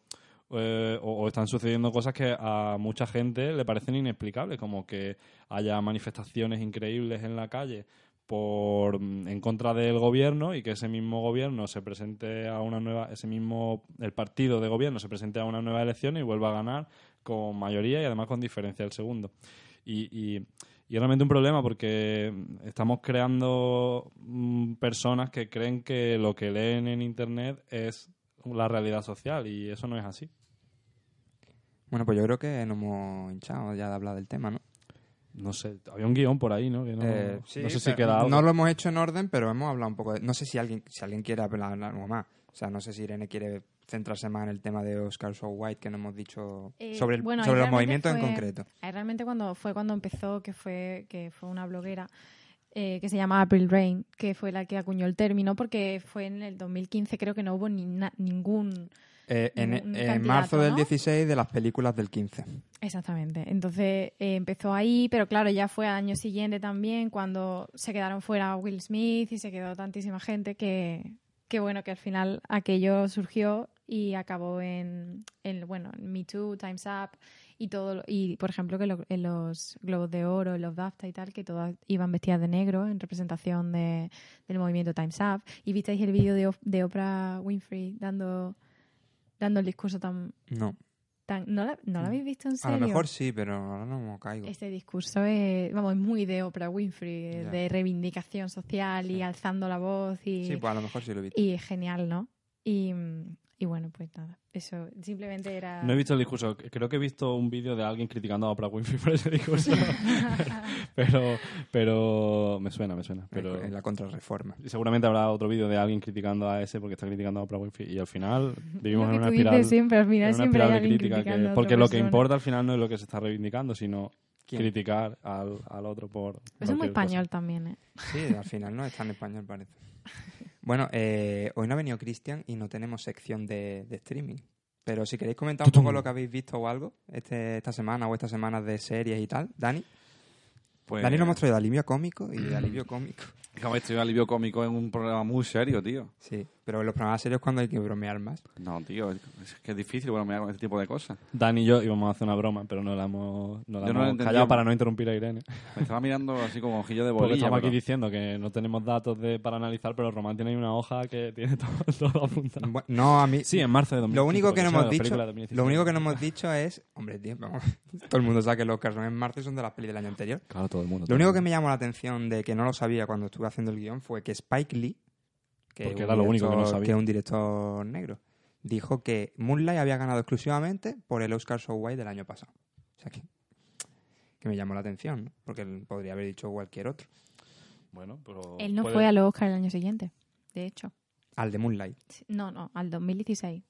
eh, o están sucediendo cosas que a mucha gente le parecen inexplicables, como que haya manifestaciones increíbles en la calle por mm, en contra del gobierno y que ese mismo gobierno se presente a una nueva ese mismo el partido de gobierno se presente a una nueva elección y vuelva a ganar con mayoría y además con diferencia el segundo y, y, y es realmente un problema porque estamos creando mm, personas que creen que lo que leen en internet es la realidad social y eso no es así
Bueno, pues yo creo que nos hemos hinchado ya de hablar del tema, ¿no?
No sé había un guion por ahí no que no,
Eh,
no
sí,
sé si queda algo
No lo hemos hecho en orden, pero hemos hablado un poco de... No sé si alguien, si alguien quiere hablar algo más. O sea, no sé si Irene quiere centrarse más en el tema de Oscar So White que no hemos dicho
Eh,
sobre, el,
bueno,
sobre los movimientos en
fue-
concreto.
ahí realmente cuando fue cuando empezó, que fue, que fue una bloguera eh, que se llama April Rain, que fue la que acuñó el término, porque fue en el 2015, creo que no hubo ni na- ningún...
Eh, en, en marzo del
¿no?
16 de las películas del 15.
Exactamente. Entonces eh, empezó ahí, pero claro, ya fue al año siguiente también cuando se quedaron fuera Will Smith y se quedó tantísima gente que, que bueno, que al final aquello surgió y acabó en, en bueno, en Me Too, Time's Up y todo. Y por ejemplo, que lo- en los Globos de Oro, en los BAFTA y tal, que todas iban vestidas de negro en representación de, del movimiento Time's Up. Y visteis el vídeo de, de Oprah Winfrey dando, dando el discurso tan.
No.
tan ¿no, la- ¿No lo habéis visto en
A
serio?
lo mejor sí, pero ahora no me caigo.
Este discurso es, vamos, es muy de Oprah Winfrey,
Ya.
de reivindicación social y alzando la voz y,
Sí, pues a lo mejor sí lo he visto.
y es genial, ¿no? Y, mm, y bueno, pues nada, eso simplemente era...
No he visto el discurso. Creo que he visto un vídeo de alguien criticando a Oprah Winfrey por ese discurso. [LAUGHS] pero, pero me suena, me suena. Pero
En la contrarreforma.
y seguramente habrá otro vídeo de alguien criticando a ese porque está criticando a Oprah Winfrey. Y al final vivimos en una espiral,
siempre, al
en
final
una
siempre
espiral de crítica. que- porque lo que importa al final no es lo que se está reivindicando, sino
¿Quién?
criticar al, al otro por.
Eso es muy
cualquier cosa.
español también, ¿eh?
Sí, al final no está en español, parece. [LAUGHS] Bueno, eh, hoy no ha venido Cristian y no tenemos sección de, de streaming. Pero si queréis comentar un poco lo que habéis visto o algo este, esta semana o estas semanas de series y tal, Dani.
Pues,
Dani lo hemos traído de alivio cómico y de alivio cómico.
Como estoy alivio cómico en un programa muy serio, tío.
Sí, pero en los programas serios es cuando hay que bromear más.
No, tío, es que es difícil bromear con este tipo de cosas.
Dani y yo íbamos a hacer una broma, pero no la hemos, no la
Yo no la
hemos
entendí.
callado para no interrumpir a Irene.
Me estaba mirando así como ojillo de [LAUGHS]
Porque
bolilla.
estamos aquí
pero-
diciendo que no tenemos datos de, para analizar, pero Román tiene ahí una hoja que [LAUGHS] tiene todo, todo apuntado.
Bu- No, a mí...
Sí, en marzo de 2015.
Lo único que no hemos dicho,
películas de 2016.
lo único que no hemos dicho es, hombre, tío, vamos, [LAUGHS] todo el mundo sabe que los son en marzo son de las pelis del año anterior.
Claro, todo el mundo.
Lo único que me llamó la atención de que no lo sabía cuando estuve haciendo el guion fue que Spike Lee, que,
Porque era
un
lo único que no
director-
sabía.
que es un director negro, dijo que Moonlight había ganado exclusivamente por el Oscar So White del año pasado. O sea que, que me llamó la atención, ¿no? porque él podría haber dicho cualquier otro.
Bueno, pero...
Él no
puede-
fue a los Oscar el año siguiente, de hecho.
Al de Moonlight.
No, no, al 2016.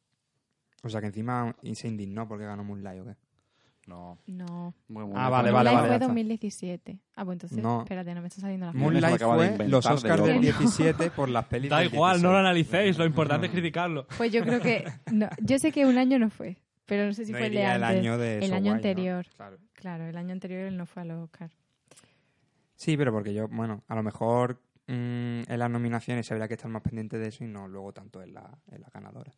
O sea que encima se indignó porque ganó Moonlight, ¿o qué?
No.
No.
Muy, muy
Ah, vale, vale,
fue
vale, está.
2017. Ah, pues entonces,
No.
espérate, no me está saliendo la
Moonlight
acaba de
fue
inventar
los
de
Oscars
loco.
del 17 por las [LAUGHS] pelis
Da
del
igual, no lo
16.
analicéis, lo importante es criticarlo.
Pues yo creo que... No, yo sé que un año no fue, pero no sé si
No
fue el de
iría el
antes.
año de
El
So
año
White, ¿no?
anterior.
Claro.
Claro, el año anterior él no fue a los Oscar.
Sí, pero porque yo, bueno, a lo mejor mm, en las nominaciones habría que estar más pendiente de eso y no luego tanto en la, en la ganadora.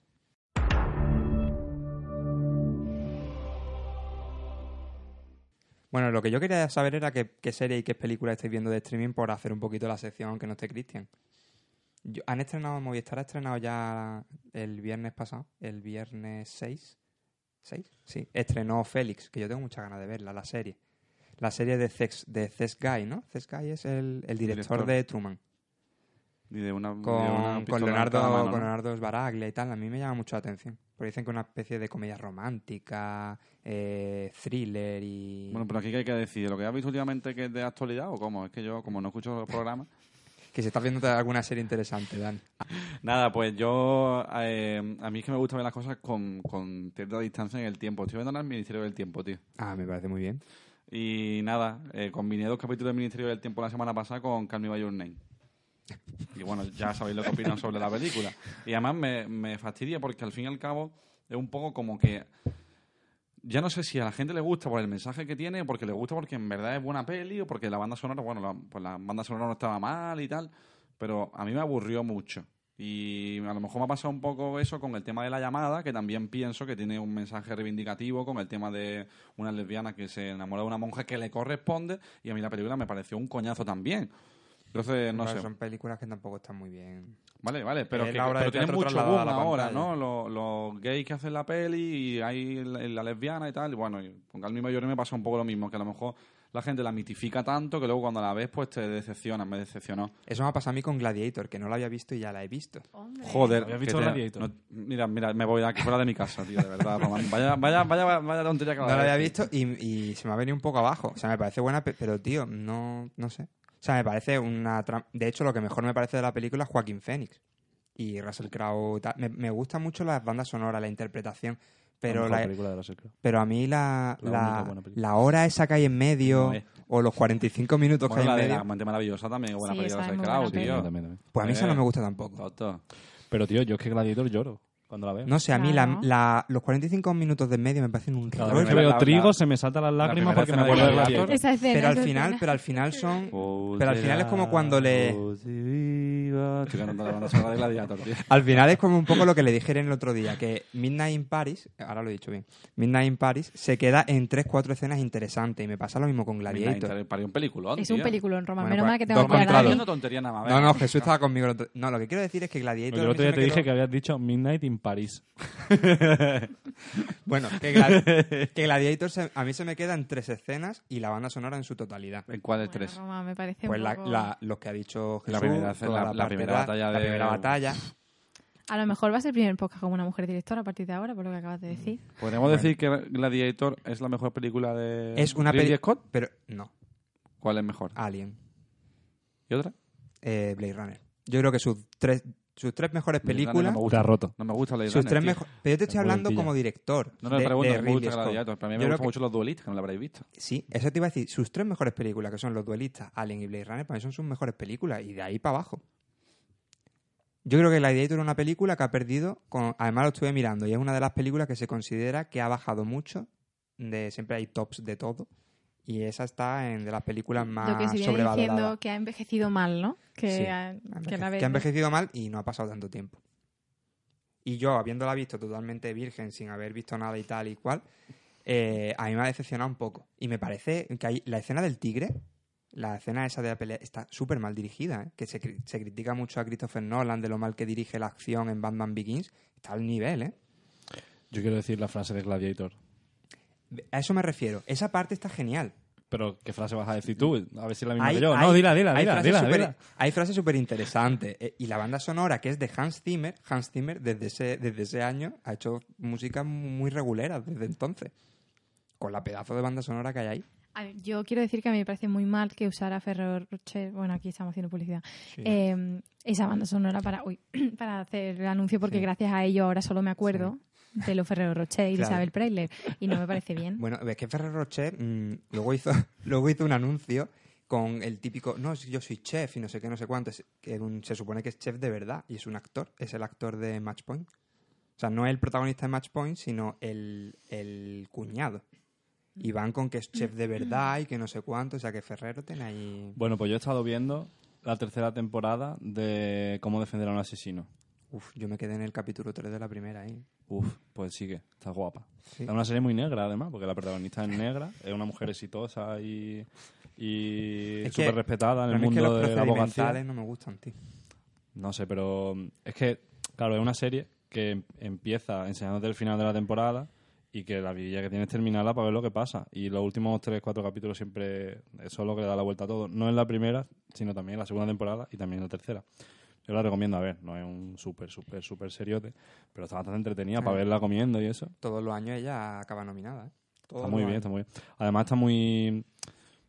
Bueno, lo que yo quería saber era qué, qué serie y qué película estáis viendo de streaming por hacer un poquito la sección aunque no esté Cristian. ¿Han estrenado, Movistar ha estrenado ya el viernes pasado? El viernes 6. ¿6? Sí, estrenó Félix, que yo tengo muchas ganas de verla, la serie. La serie de Cex, de Guy, ¿no? Ces Guy es el, el director,
Director.
de Truman.
Y de una, de una
Con, con Leonardo,
mano,
con
¿no?
Leonardo Sbaraglia y tal. A mí me llama mucho la atención. Porque dicen que es una especie de comedia romántica, eh, thriller y...
Bueno, pero aquí que hay que decir, ¿lo que has visto últimamente que es de actualidad o cómo? Es que yo, como no escucho los programas... [LAUGHS]
Que se está viendo alguna serie interesante, Dan. [LAUGHS]
Nada, pues yo... eh, a mí es que me gusta ver las cosas con, con cierta distancia en el tiempo. Estoy viendo el Ministerio del Tiempo, tío.
Ah, me parece muy bien.
Y nada, eh, combiné dos capítulos del Ministerio del Tiempo la semana pasada con Call Me By Your Name. Y bueno, ya sabéis lo que opino sobre la película. Y además me, fastidia porque al fin y al cabo es un poco como que... Ya no sé si a la gente le gusta por el mensaje que tiene, porque le gusta porque en verdad es buena peli, o porque la banda sonora, bueno, la, pues la banda sonora no estaba mal y tal, pero a mí me aburrió mucho. Y a lo mejor me ha pasado un poco eso con el tema de la llamada, que también pienso que tiene un mensaje reivindicativo, con el tema de una lesbiana que se enamora de una monja que le corresponde, y a mí la película me pareció un coñazo también. Entonces, no
Claro,
sé.
Son películas que tampoco están muy bien.
Vale, vale, pero,
Es
que,
la obra de
pero tiene
teatro
mucho boom ahora. ¿no? Los, los gays que hacen la peli y hay la, la lesbiana y tal. Y bueno, con Calmi Mayor me pasa un poco lo mismo, que a lo mejor la gente la mitifica tanto que luego cuando la ves pues te decepciona, me decepcionó.
Eso me ha pasado a mí con Gladiator, que no la había visto y ya la he visto.
Joder.
¿Habías
que
visto
te-
Gladiator?
no- mira, mira, me voy de aquí fuera de mi casa, tío, de verdad, Román. Vaya, vaya, vaya, vaya tontería que
No la había visto y, y se me ha venido un poco abajo. O sea, me parece buena, pe- pero tío, no, no sé. O sea, me parece una... tra- De hecho, lo que mejor me parece de la película es Joaquín Phoenix y Russell Crowe. Me, me gustan mucho las bandas sonoras, la interpretación, pero,
la
la,
película de Russell Crowe.
pero a mí la,
La
la, la hora esa que hay en medio
No
o los 45 minutos
Bueno,
que
la
hay en
la
medio,
amante maravillosa también buena
Sí,
película de
peli.
tío.
También, también.
pues a mí esa
Eh,
no me gusta tampoco.
Toto.
Pero, tío, yo es que Gladiator lloro cuando la veo.
No sé, a mí la,
Claro.
la- los 45 minutos de en medio me parecen un
Cada
rollo.
vez que
la-
veo
la-
trigo
la-
se me saltan las lágrimas
primera
porque me
escena de
acuerdo de
Gladiator.
Gladiator.
Esa escena.
Pero al
esa
final,
escena.
pero al final son Pero al final es como cuando le-
Estoy cantando la banda sonora de Gladiator, tío.
Al final es como un poco lo que le dijeron el otro día, que Midnight in Paris, ahora lo he dicho bien, Midnight in Paris se queda en 3-4 escenas interesantes y me pasa lo mismo con Gladiator.
Midnight, un peliculón,
Es un
tío.
película en Roma.
Bueno,
Menos
pues,
mal que tengo
dos contra dos.
Haciendo tontería nada más.
No,
venga.
no, Jesús estaba conmigo. el otro- No, lo que quiero decir es que Gladiator...
Porque el
a mí
otro
se
día
me
te dije que habías dicho Midnight in Paris. [LAUGHS]
Bueno, que, Gla- [LAUGHS] que Gladiator se- a mí se me queda en tres escenas y la banda sonora en su totalidad.
¿En cuál de
Bueno,
tres?
Roma me parece
Pues
un
la,
poco-
la- los que ha dicho Jesús,
La primera-
toda
la- la
parte
primera batalla
la primera batalla.
A lo mejor va a ser el primer podcast con una mujer directora a partir de ahora, por lo que acabas de decir.
¿Podemos decir que Gladiator es la mejor película de
Es una
Ridley
peli...
Scott?
Pero no,
¿Cuál es mejor?
Alien,
¿Y otra?
eh, Blade Runner. Yo creo que sus tres, sus tres mejores películas...
no me gusta.
Roto.
No me gusta Blade
Sus
Runner,
tres mejor- Pero yo te estoy
Es
hablando como director.
No, no,
de-
pregunto,
de
me gusta
Ridley Scott.
Gladiator. Para mí
Yo
me
creo
gustan
que-
mucho los duelistas, que no lo habréis visto.
Sí, eso te iba a decir. Sus tres mejores películas, que son Los Duelistas, Alien y Blade Runner, para mí son sus mejores películas. Y de ahí para abajo. Yo creo que Gladiator es una película que ha perdido. Con, además, lo estuve mirando y es una de las películas que se considera que ha bajado mucho. De, siempre hay tops de todo. Y esa está en de las películas más
Lo que se viene
sobrevaloradas.
diciendo que ha envejecido mal, ¿no? Que,
Sí,
ha, que la
ha envejecido mal y no ha pasado tanto tiempo. Y yo, habiéndola visto totalmente virgen, sin haber visto nada y tal y cual, eh, a mí me ha decepcionado un poco. Y me parece que hay, la escena del tigre, la escena esa de la pelea, está súper mal dirigida. ¿eh? Que se, se critica mucho a Christopher Nolan de lo mal que dirige la acción en Batman Begins. Está al nivel, ¿eh?
Yo quiero decir la frase de Gladiator.
A eso me refiero. Esa parte está genial.
Pero, ¿qué frase vas a decir tú? A ver si es la misma
Hay-
que yo.
hay-
no, dila, dila,
hay
dila,
frases
dila,
súper-
dila.
Hay frases súper interesantes. Eh, y la banda sonora, que es de Hans Zimmer, Hans Zimmer desde ese, desde ese año ha hecho música muy regulera desde entonces. Con la pedazo de banda sonora que hay ahí.
A ver, Yo quiero decir que a mí me parece muy mal que usara Ferrero Rocher, bueno, aquí estamos haciendo publicidad, eh, esa banda sonora para, uy, [CLEARS THROAT] para hacer el anuncio, porque
Sí.
gracias a ello ahora solo me acuerdo de los Ferrero Rocher y de
Claro.
Isabel Preisler, y no me parece bien.
Bueno, es que Ferrero Rocher mm, luego, hizo, [LAUGHS] luego hizo un anuncio con el típico, no, yo soy chef y no sé qué, no sé cuánto. Es- que se supone que es chef de verdad y es un actor, es el actor de Match Point. O sea, no el protagonista de Match Point, sino el, el cuñado. Y van con que es chef de verdad y que no sé cuánto. O sea, que Ferrero tiene ahí...
Bueno, pues yo he estado viendo la tercera temporada de Cómo defender a un asesino.
Uf, yo me quedé en el capítulo 3 de la primera ahí.
Uf, pues sigue, está guapa.
Sí.
Es una serie muy negra, además, porque la protagonista es negra, es una mujer exitosa y, y
Es que
súper respetada en el
mí es que
mundo
los
de la abogacía.
no me gustan, tío.
No sé, pero mm, es que, claro, es una serie que em- empieza enseñándote el final de la temporada y que la vidilla que tienes es terminarla para ver lo que pasa. Y los últimos tres, cuatro capítulos siempre eso es lo que le da la vuelta a todo. No en la primera, sino también en la segunda temporada y también en la tercera. Yo la recomiendo a ver, no es un súper, súper, súper seriote, pero está bastante entretenida para verla comiendo y eso.
Todos los años ella acaba nominada, ¿eh? Todos
Está muy bien,
años.
está muy bien. Además está muy...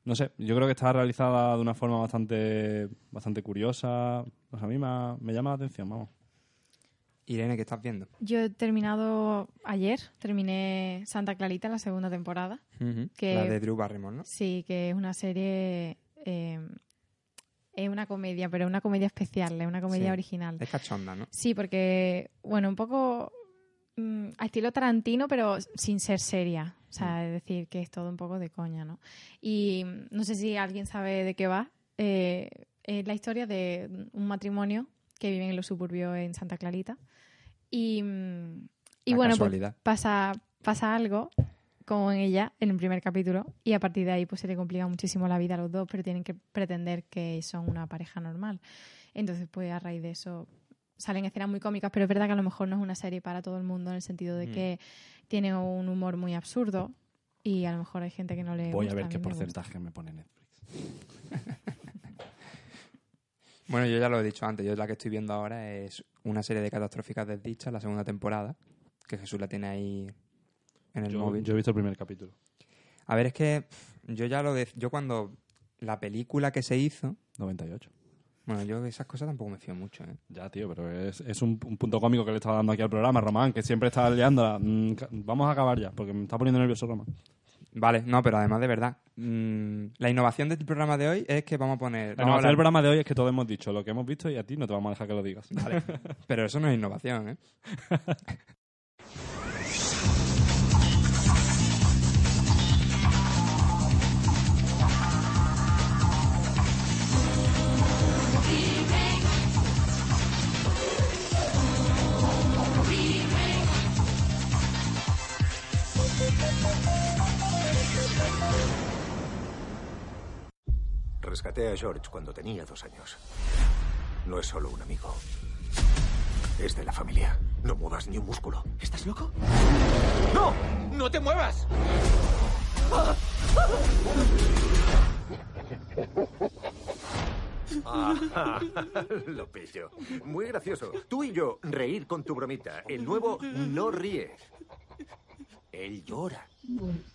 No sé, yo creo que está realizada de una forma bastante bastante curiosa. Pues a mí me, ha- me llama la atención, vamos.
Irene, ¿qué estás viendo?
Yo he terminado ayer, terminé Santa Clarita, la segunda temporada. Que-
La de Drew Barrymore, ¿no?
Sí, que es una serie. eh, es una comedia, pero es una comedia especial, es una comedia
Sí.
original.
Es cachonda, ¿no?
Sí, porque, bueno, un poco mm, a estilo Tarantino, pero sin ser seria. O sea, es decir, que es todo un poco de coña, ¿no? Y mm, no sé si alguien sabe de qué va. Eh, es la historia de un matrimonio que viven en los suburbios en Santa Clarita. Y, mm, y bueno, pues pasa, pasa algo como en ella en el primer capítulo y a partir de ahí pues se le complica muchísimo la vida a los dos pero tienen que pretender que son una pareja normal entonces pues a raíz de eso salen escenas muy cómicas pero es verdad que a lo mejor no es una serie para todo el mundo en el sentido de
Mm.
que tiene un humor muy absurdo y a lo mejor hay gente que no le
Voy
gusta,
a ver qué
me
porcentaje me pone Netflix. [LAUGHS]
Bueno, yo ya lo he dicho antes. Yo la que estoy viendo ahora es una serie de catastróficas desdichas, la segunda temporada, que Jesús la tiene ahí en el
Yo,
móvil.
yo he visto el primer capítulo.
A ver, es que yo ya lo de... Yo cuando la película que se hizo...
98.
Bueno, yo de esas cosas tampoco me fío mucho, ¿eh?
Ya, tío, pero es, es un, un punto cómico que le estaba dando aquí al programa, Román, que siempre está liándola. Mm, vamos a acabar ya, porque me está poniendo nervioso, Román.
Vale, no, pero además de verdad. mm, la innovación del programa de hoy es que vamos a poner...
La
vamos a
innovación del programa de hoy es que todos hemos dicho lo que hemos visto y a ti no te vamos a dejar que lo digas.
Vale, pero eso no es innovación, ¿eh? [LAUGHS]
Rescaté a George cuando tenía dos años. No es solo un amigo. Es de la familia. No muevas ni un músculo.
¿Estás loco? ¡No! ¡No te muevas!
Ah, [LAUGHS] lo pillo. Muy gracioso. Tú y yo reír con tu bromita. El nuevo no ríe. Él llora.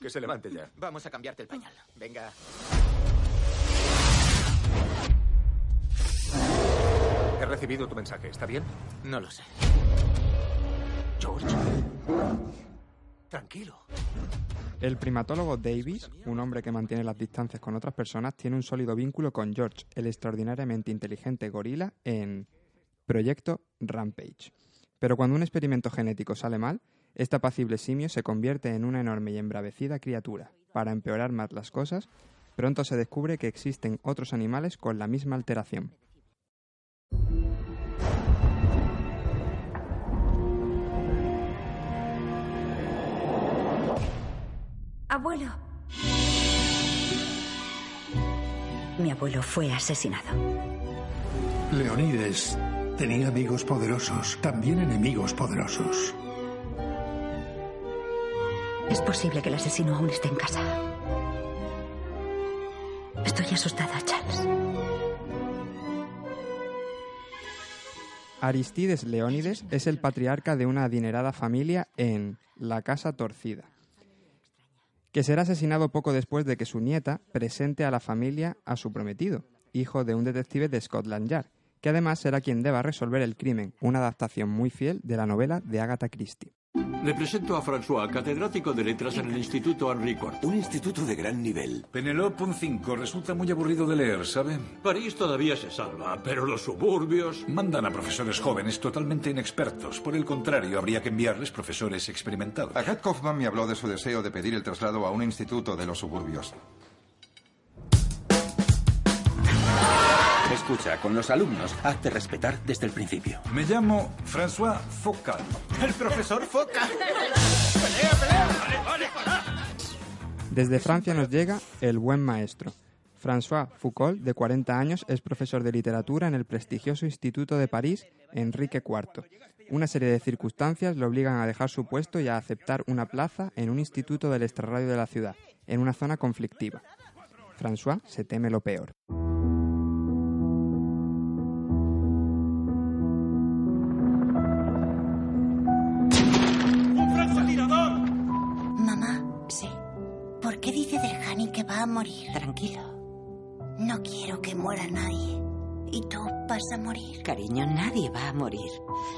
Que se levante ya.
Vamos a cambiarte el pañal. Venga.
He recibido tu mensaje. ¿Está bien?
No lo sé.
George. Tranquilo.
El primatólogo Davis, un hombre que mantiene las distancias con otras personas, tiene un sólido vínculo con George, el extraordinariamente inteligente gorila, en Proyecto Rampage. Pero cuando un experimento genético sale mal, este apacible simio se convierte en una enorme y embravecida criatura, para empeorar más las cosas, pronto se descubre que existen otros animales con la misma alteración.
Abuelo. Mi abuelo fue asesinado.
Leonides tenía amigos poderosos, también enemigos poderosos.
Es posible que el asesino aún esté en casa. Estoy asustada, Charles.
Aristides Leónides es el patriarca de una adinerada familia en La Casa Torcida, que será asesinado poco después de que su nieta presente a la familia a su prometido, hijo de un detective de Scotland Yard, que además será quien deba resolver el crimen, una adaptación muy fiel de la novela de Agatha Christie.
Le presento a François, catedrático de letras en el Instituto Henri IV.
Un instituto de gran nivel.
Penelope un 5 resulta muy aburrido de leer, ¿sabe?
París todavía se salva, pero los suburbios...
Mandan a profesores jóvenes totalmente inexpertos. Por el contrario, habría que enviarles profesores experimentados.
Agat Kaufman me habló de su deseo de pedir el traslado a un instituto de los suburbios.
Escucha, con los alumnos, hazte respetar desde el principio.
Me llamo François Focal.
¡El profesor Foca!
Desde Francia nos llega El Buen Maestro. François Foucault, de 40 años, es profesor de literatura en el prestigioso Instituto de París Enrique IV. Una serie de circunstancias le obligan a dejar su puesto y a aceptar una plaza en un instituto del extrarradio de la ciudad, en una zona conflictiva. François se teme lo peor.
Va a morir?
tranquilo.
No quiero que muera nadie. ¿Y tú vas a morir?
Cariño, nadie va a morir.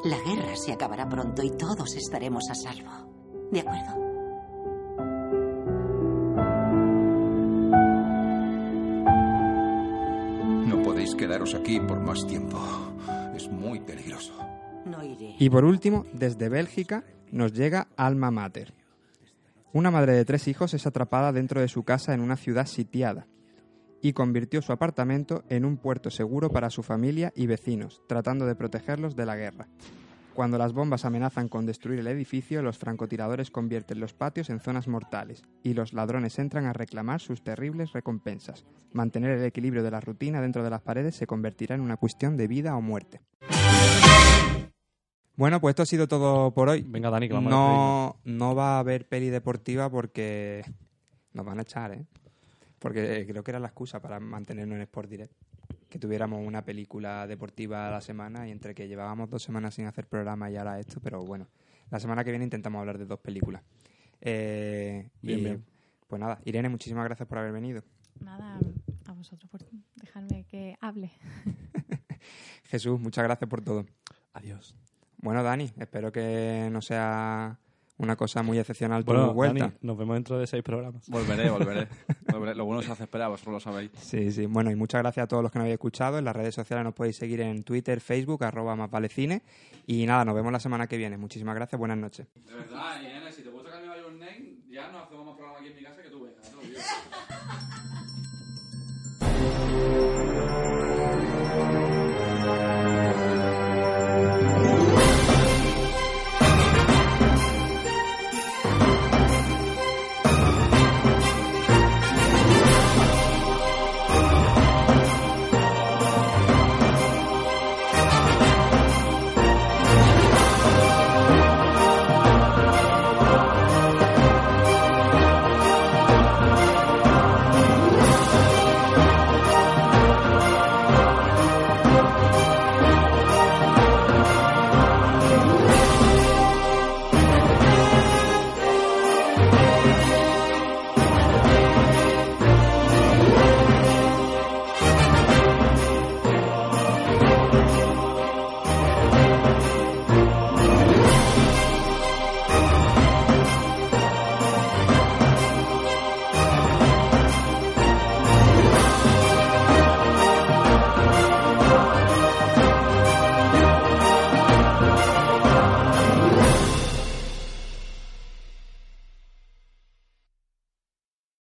La guerra se acabará pronto y todos estaremos a salvo. ¿De acuerdo?
No podéis quedaros aquí por más tiempo. Es muy peligroso.
No iré.
Y por último, desde Bélgica nos llega Alma Mater. Una madre de tres hijos es atrapada dentro de su casa en una ciudad sitiada y convirtió su apartamento en un puerto seguro para su familia y vecinos, tratando de protegerlos de la guerra. Cuando las bombas amenazan con destruir el edificio, los francotiradores convierten los patios en zonas mortales y los ladrones entran a reclamar sus terribles recompensas. Mantener el equilibrio de la rutina dentro de las paredes se convertirá en una cuestión de vida o muerte. Bueno, pues esto ha sido todo por hoy.
Venga, Dani, que vamos a
no, no va a haber peli deportiva porque nos van a echar, ¿eh? Porque eh, creo que era la excusa para mantenernos en Sport Direct. Que tuviéramos una película deportiva a la semana y entre que llevábamos dos semanas sin hacer programa y ahora esto, pero bueno, la semana que viene intentamos hablar de dos películas. Eh,
Bien,
y,
bien.
Pues nada, Irene, muchísimas gracias por haber venido.
Nada, a vosotros por dejarme que hable. [LAUGHS]
Jesús, muchas gracias por todo.
Adiós.
Bueno, Dani, espero que no sea una cosa muy excepcional tu
Bueno,
vuelta.
Dani, nos vemos dentro de seis programas.
Volveré, volveré. [LAUGHS] Volveré. Lo bueno se hace esperar, vosotros lo sabéis.
Sí, sí. Bueno, y muchas gracias a todos los que nos habéis escuchado. En las redes sociales nos podéis seguir en Twitter, Facebook, arroba más vale cine. Y nada, nos vemos la semana que viene. Muchísimas gracias, buenas noches.
De verdad, Irene, si te gusta que me vaya un name, ya no hacemos más programa aquí en mi casa que tú vengas. [LAUGHS]